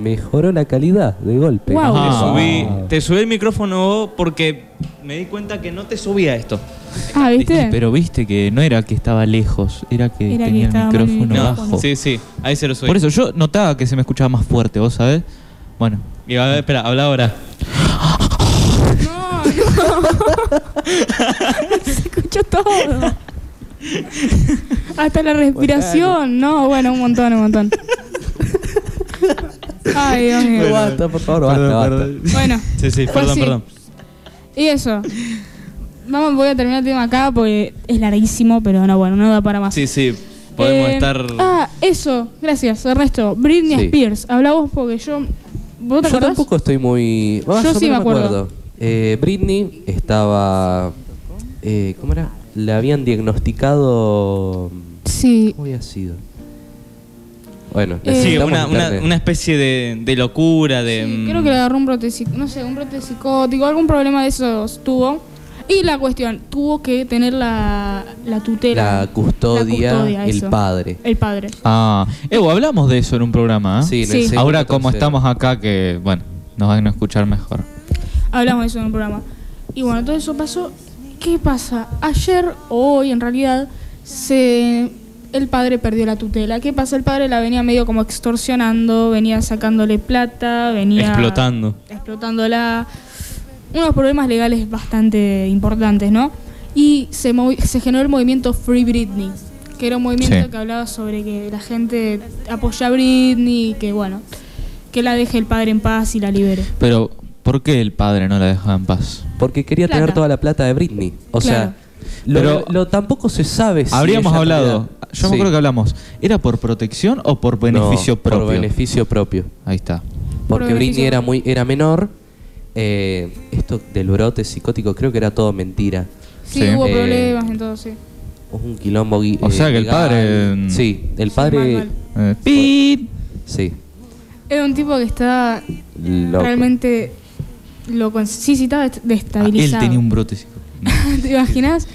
mejoró la calidad de golpe. Te Ah. subí, te subí el micrófono porque me di cuenta que no te subía esto. ah, ¿viste? Pero viste que no era que estaba lejos, era que Era tenía el micrófono bajo. Sí, sí, ahí se lo subí. Por eso yo notaba que se me escuchaba más fuerte, ¿vos sabés? Bueno, Y a ver, espera, habla ahora. No, *laughs* no. se escuchó todo. Hasta la respiración. No, bueno, un montón, un montón. *laughs* Ay, Dios mío. basta, por favor, basta, basta. Bueno, Sí, sí, Fue perdón, así. perdón. y eso. Vamos, voy a terminar el tema acá porque es larguísimo, pero no, bueno, no da para más. Sí, sí, podemos Eh, estar... Ah, eso, gracias, Ernesto. Britney Sí. Spears. Habla vos porque yo. ¿Vos te Yo acordás? tampoco estoy muy. más Yo o sí me acuerdo. Eh, Britney estaba. Eh, ¿Cómo era? Le habían diagnosticado. Sí. ¿Cómo había sido? Bueno, Eh, Sí, una, una, especie de, de locura, de... Sí, mm, creo que le agarró un brote no sé, un brote psicótico, algún problema de esos tuvo. Y la cuestión, tuvo que tener la, la tutela. La custodia, La custodia, el eso. padre. El padre. ah, Evo, hablamos de eso en un programa, ¿eh? Sí, Sí. Ahora como tercero. estamos acá que, bueno, nos van a escuchar mejor. Hablamos de eso en el programa. Y bueno, todo eso pasó. ¿Qué pasa? Ayer o hoy en realidad se el padre perdió la tutela. ¿Qué pasa? El padre la venía medio como extorsionando, venía sacándole plata, venía Explotando. explotándola. Unos problemas legales bastante importantes, ¿no? Y se, se generó el movimiento Free Britney, que era un movimiento Sí. que hablaba sobre que la gente apoya a Britney y que, bueno, que la deje el padre en paz y la libere. Pero, ¿por qué el padre no la dejaba en paz? Porque quería Plata. tener toda la plata de Britney. O Claro. sea, lo, Pero- lo- tampoco se sabe si. Habríamos hablado, yo me Sí. acuerdo que hablamos, ¿era por protección o por beneficio No, propio? Por beneficio propio. Ahí está. Por Porque Britney era muy era menor. eh, esto del brote psicótico creo que era todo mentira. Sí, Sí. hubo Eh, problemas en todo, sí. Un quilombo gui- O eh, sea que el legal. padre, mm, Sí, el Sí, padre. mal. Eh. Sí. Era un tipo que estaba loco. realmente loco. Sí, sí, estaba dest- Ah, él destabilizado. tenía un brote psicótico. *laughs* ¿Te imaginas?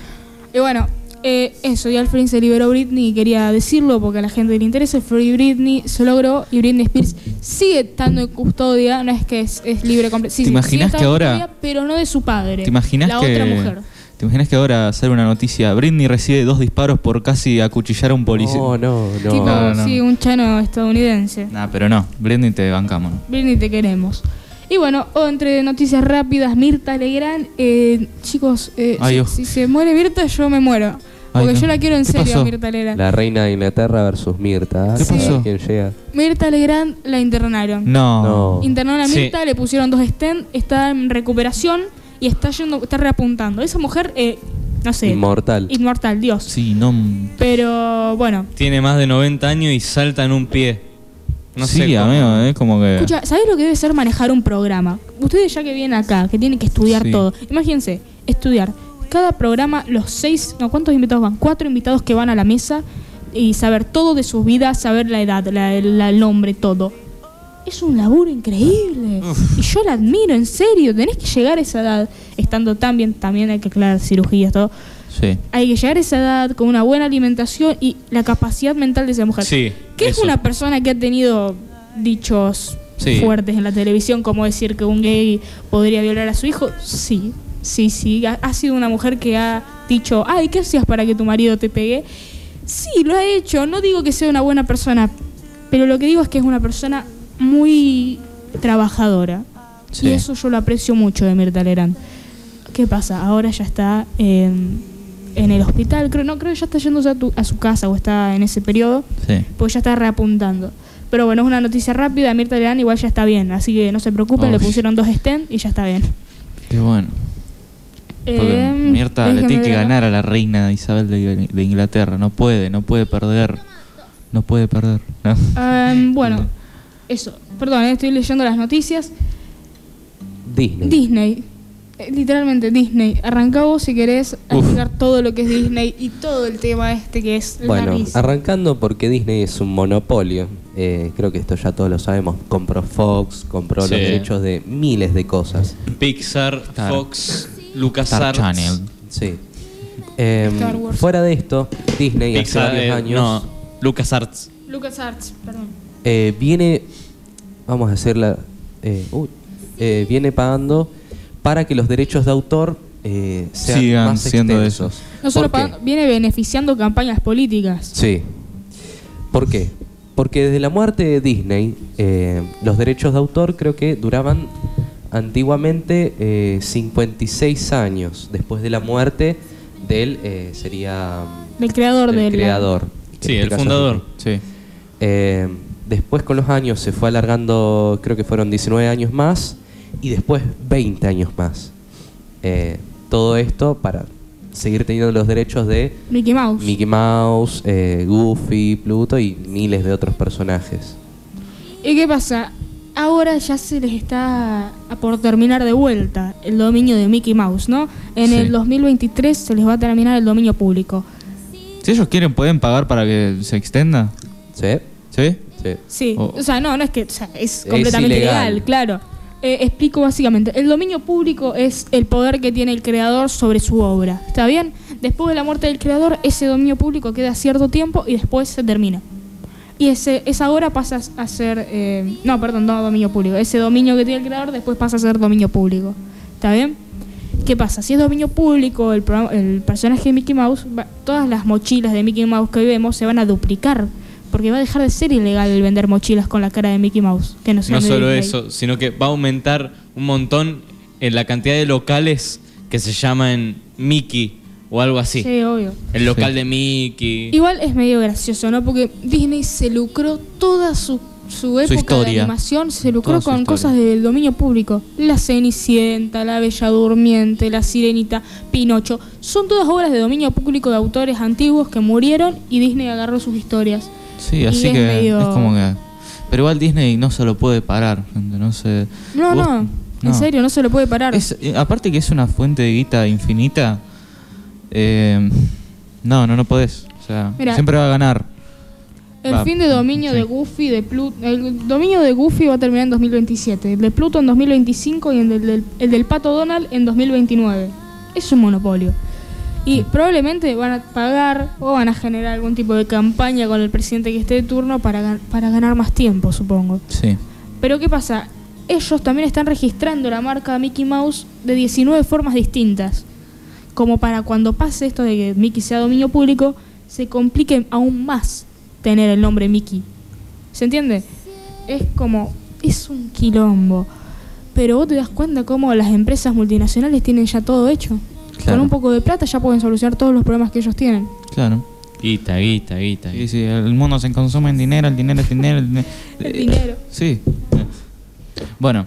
Y bueno, eh, eso, y al fin se liberó Britney y quería decirlo porque a la gente le interesa. Free Britney se logró y Britney Spears sigue estando en custodia. No es que es, es libre completo. Sí, ¿Te imaginas sigue estando que en ahora- custodia, pero no de su padre. ¿Te imaginas la que otra mujer. ¿Te imaginas que ahora sale una noticia? Britney recibe dos disparos por casi acuchillar a un policía. No, no, no. tipo, No, no. sí, un chano estadounidense. Nah, pero no, Britney te bancamos. Britney, te queremos. Y bueno, o entre noticias rápidas, Mirta Legrand. Eh, chicos, eh, Ay, si, si se muere Mirta, yo me muero. Porque Ay, no. yo la quiero en ¿Qué serio, pasó? Mirta Legrand. La reina de Inglaterra versus Mirta. ¿Qué A ver pasó? ¿Quién llega? Mirta Legrand la internaron. No. No. Internaron a Sí. Mirta, le pusieron dos stents, está en recuperación y está yendo, está reapuntando. Esa mujer, eh, no sé, Inmortal. inmortal, Dios. Sí, no. Pero bueno, Tiene más de 90 años y salta en un pie. No sí, sé. amigo, es como que. escucha, ¿sabés lo que debe ser manejar un programa? Ustedes ya que vienen acá, que tienen que estudiar Sí. todo. Imagínense, estudiar. Cada programa, los seis, no, ¿cuántos invitados van? Cuatro invitados que van a la mesa y saber todo de sus vidas, saber la edad, la- la- el nombre, todo. Es un laburo increíble. Y yo la admiro, en serio. Tenés que llegar a esa edad, estando tan bien, también hay que aclarar cirugías, todo. Sí. Hay que llegar a esa edad con una buena alimentación y la capacidad mental de esa mujer. Sí. ¿Qué es una persona que ha tenido dichos Sí. fuertes en la televisión, como decir que un gay podría violar a su hijo? Sí, sí, sí. Ha, ha sido una mujer que ha dicho, ay, ¿qué hacías para que tu marido te pegue? Sí, lo ha hecho. No digo que sea una buena persona, pero lo que digo es que es una persona muy trabajadora. Sí. Y eso yo lo aprecio mucho de Mirta Legrand. ¿Qué pasa? Ahora ya está en en el hospital, creo, no, creo que ya está yéndose a, tu- a su casa o está en ese periodo, Sí. pues ya está reapuntando. Pero bueno, es una noticia rápida, Mirta Legrand igual ya está bien, así que no se preocupen, le pusieron dos stents y ya está bien. Qué bueno. Porque Eh, Mirta le tiene que ver. ganar a la reina Isabel de, de Inglaterra. No puede, no puede perder. No puede perder. ¿no? Em, *laughs* bueno, eso. Perdón, eh, estoy leyendo las noticias. Disney. Disney. Eh, Literalmente Disney. Arranca vos si querés explicar todo lo que es Disney y todo el tema este que es Bueno, larguísimo. arrancando porque Disney es un monopolio. Eh, creo que esto ya todos lo sabemos. Compró Fox, compró Sí. los derechos de miles de cosas. Pixar, Star- Fox, Star LucasArts. Channel. Sí. Em, Star Wars. fuera de esto, Disney hace Pixar, varios eh, años no, LucasArts. LucasArts, perdón. eh, viene, vamos a hacerla, eh, uy, eh, viene pagando para que los derechos de autor eh, sean Sigan más siendo extensos. No solo viene beneficiando campañas políticas. Sí. ¿Por qué? Porque desde la muerte de Disney, eh, los derechos de autor creo que duraban antiguamente eh, 56 años después de la muerte del, eh, sería... Del creador del creador. Sí, el este fundador. Sí. Eh, después con los años se fue alargando, creo que fueron 19 años más y después 20 años más. Eh, todo esto para seguir teniendo los derechos de Mickey Mouse. Mickey Mouse, eh, Goofy, Pluto y miles de otros personajes. ¿Y qué pasa? Ahora ya se les está a por terminar de vuelta el dominio de Mickey Mouse, ¿no? En Sí. el 2023 se les va a terminar el dominio público. Si ellos quieren, pueden pagar para que se extenda. ¿Sí? ¿Sí? Sí. Sí, Oh. o sea, no, no es que o sea, es completamente ilegal. ilegal, claro. Eh, explico básicamente, el dominio público es el poder que tiene el creador sobre su obra, ¿está bien? Después de la muerte del creador, ese dominio público queda cierto tiempo y después se termina. Y ese, esa obra pasa a ser, eh, no, perdón, no dominio público, ese dominio que tiene el creador después pasa a ser dominio público, ¿está bien? ¿Qué pasa? Si es dominio público, el, el personaje de Mickey Mouse, todas las mochilas de Mickey Mouse que vemos se van a duplicar. Porque va a dejar de ser ilegal el vender mochilas con la cara de Mickey Mouse. Que no, No solo eso, sino que va a aumentar un montón en la cantidad de locales que se llaman Mickey o algo así. Sí, obvio. El local Sí. de Mickey. Igual es medio gracioso, ¿no? Porque Disney se lucró toda su, su época de historia. animación, se lucró Toda con historia. cosas del dominio público. La Cenicienta, La Bella Durmiente, La Sirenita, Pinocho. Son todas obras de dominio público de autores antiguos que murieron y Disney agarró sus historias. Sí, Y así es que medio- es como que... Pero igual Disney no se lo puede parar, gente, no sé... No, Vos- no, en serio, no se lo puede parar. Es- eh, aparte que es una fuente de guita infinita, eh, no, no, no podés. O sea, siempre va a ganar. El Va, fin de dominio sí. de Goofy, de Pluto. El dominio de Goofy va a terminar en 2027. El de Pluto en 2025 y el del, el del Pato Donald en 2029. Es un monopolio. Y probablemente van a pagar o van a generar algún tipo de campaña con el presidente que esté de turno para, para ganar más tiempo, supongo. Sí. Pero ¿qué pasa? Ellos también están registrando la marca Mickey Mouse de 19 formas distintas. Como para cuando pase esto de que Mickey sea dominio público, se complique aún más tener el nombre Mickey. ¿Se entiende? Es como, es un quilombo. Pero vos te das cuenta cómo las empresas multinacionales tienen ya todo hecho. Claro. Con un poco de plata ya pueden solucionar todos los problemas que ellos tienen. Claro. Guita, guita, guita. Sí, sí, el mundo se consume en dinero, el dinero es dinero. El, dine- *laughs* El dinero. Sí. Bueno,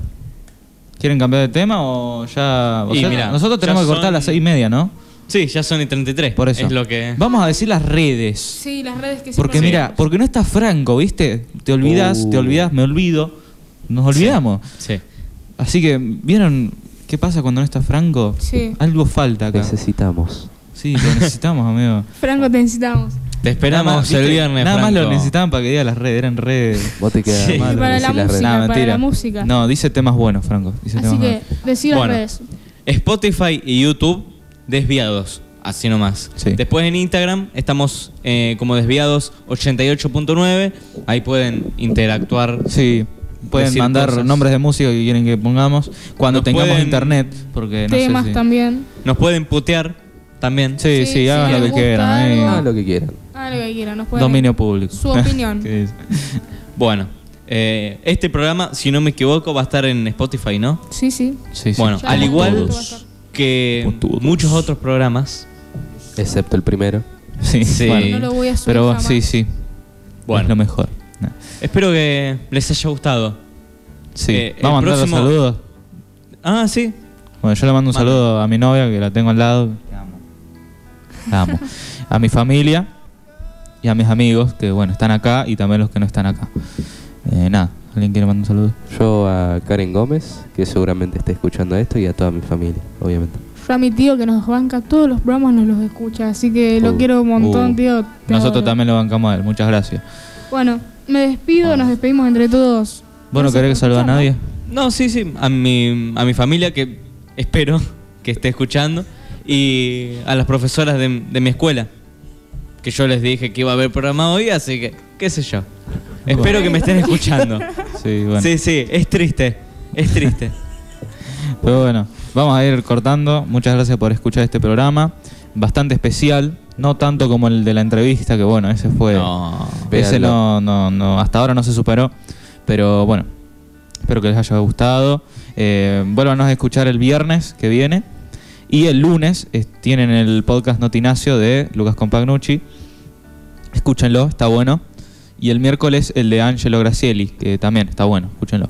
¿quieren cambiar de tema o ya...? o Y sea, mira, nosotros tenemos que cortar a las seis y media, ¿no? Sí, ya son y 33. Por eso. Es lo que. Vamos a decir las redes. Sí, las redes que Porque siempre- mira, porque no está Franco, ¿viste? Te olvidas, Uh. te olvidas, me olvido. Nos olvidamos. Sí. Así que, ¿vieron qué pasa cuando no está Franco? Sí. Algo falta acá. Necesitamos. Sí, lo necesitamos, *laughs* amigo. Franco, te necesitamos. Te esperamos más, el ¿viste? viernes. Nada más lo necesitaban para que diga las redes, eran redes. Vos te quedas Sí. mal Y para decir la las redes. música. Nah, para mentira. la música. No, dice temas buenos, Franco. Dice Así temas que, decí las Bueno. redes. Spotify y YouTube, desviados. Así nomás. Sí. Después en Instagram estamos eh, como desviados 88.9. Ahí pueden interactuar. Sí, pueden Decir mandar cosas. nombres de música que quieren que pongamos cuando Nos tengamos pueden- internet, porque no Temas sé si... también. Nos pueden putear también. Sí, sí, Sí, si hagan lo que gusta quieran. algo. eh. Ah, lo que quieran. Ah, lo que quieran. Nos pueden- Dominio público. Su opinión. *laughs* ¿Qué dice? *laughs* Bueno, eh, este programa, si no me equivoco, va a estar en Spotify, ¿no? Sí, sí. Sí, sí. Bueno, Ya al igual todos. que todos. muchos otros programas, Excepto el primero. Sí, Sí. bueno. No lo voy a subir Pero jamás. sí, sí. Bueno. Es lo mejor. Espero que les haya gustado. Sí. Eh, Vamos a mandar los próximo- saludos. Ah, sí. Bueno, yo le mando un Manda. saludo a mi novia, que la tengo al lado. La amo. La amo. a mi familia y a mis amigos, que bueno, están acá y también los que no están acá. Eh, nada, ¿alguien quiere mandar un saludo? Yo a Karen Gómez, que seguramente esté escuchando esto, y a toda mi familia, obviamente. Yo a mi tío que nos banca todos los programas nos los escucha, así que lo Uh, quiero un montón, Uh, tío. te Nosotros adoro. también lo bancamos a él, muchas gracias. Bueno, me despido, nos despedimos entre todos. Bueno, Gracias ¿querés que por salude a nadie? No, sí, sí. A mi, a mi familia que espero *laughs* que esté escuchando. Y a las profesoras de, de mi escuela. Que yo les dije que iba a haber programa hoy, así que, qué sé yo. Espero que me estén escuchando. *laughs* Sí, bueno. Sí, sí, es triste. Es triste. Pero bueno, vamos a ir cortando. Muchas gracias por escuchar este programa. Bastante especial, no tanto como el de la entrevista, que bueno, ese fue. No. ese no, no, no, hasta ahora no se superó. Pero bueno, espero que les haya gustado. Eh, vuélvanos a escuchar el viernes que viene. Y el lunes eh, tienen el podcast Notinacio de Lucas Compagnucci. Escúchenlo, está bueno. Y el miércoles el de Angelo Gracieli, que también está bueno, escúchenlo.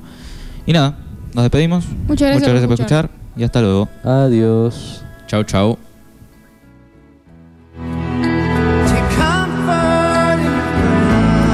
Y nada, nos despedimos. Muchas gracias Muchas gracias por por escuchar y hasta luego. Adiós. Chau, chau.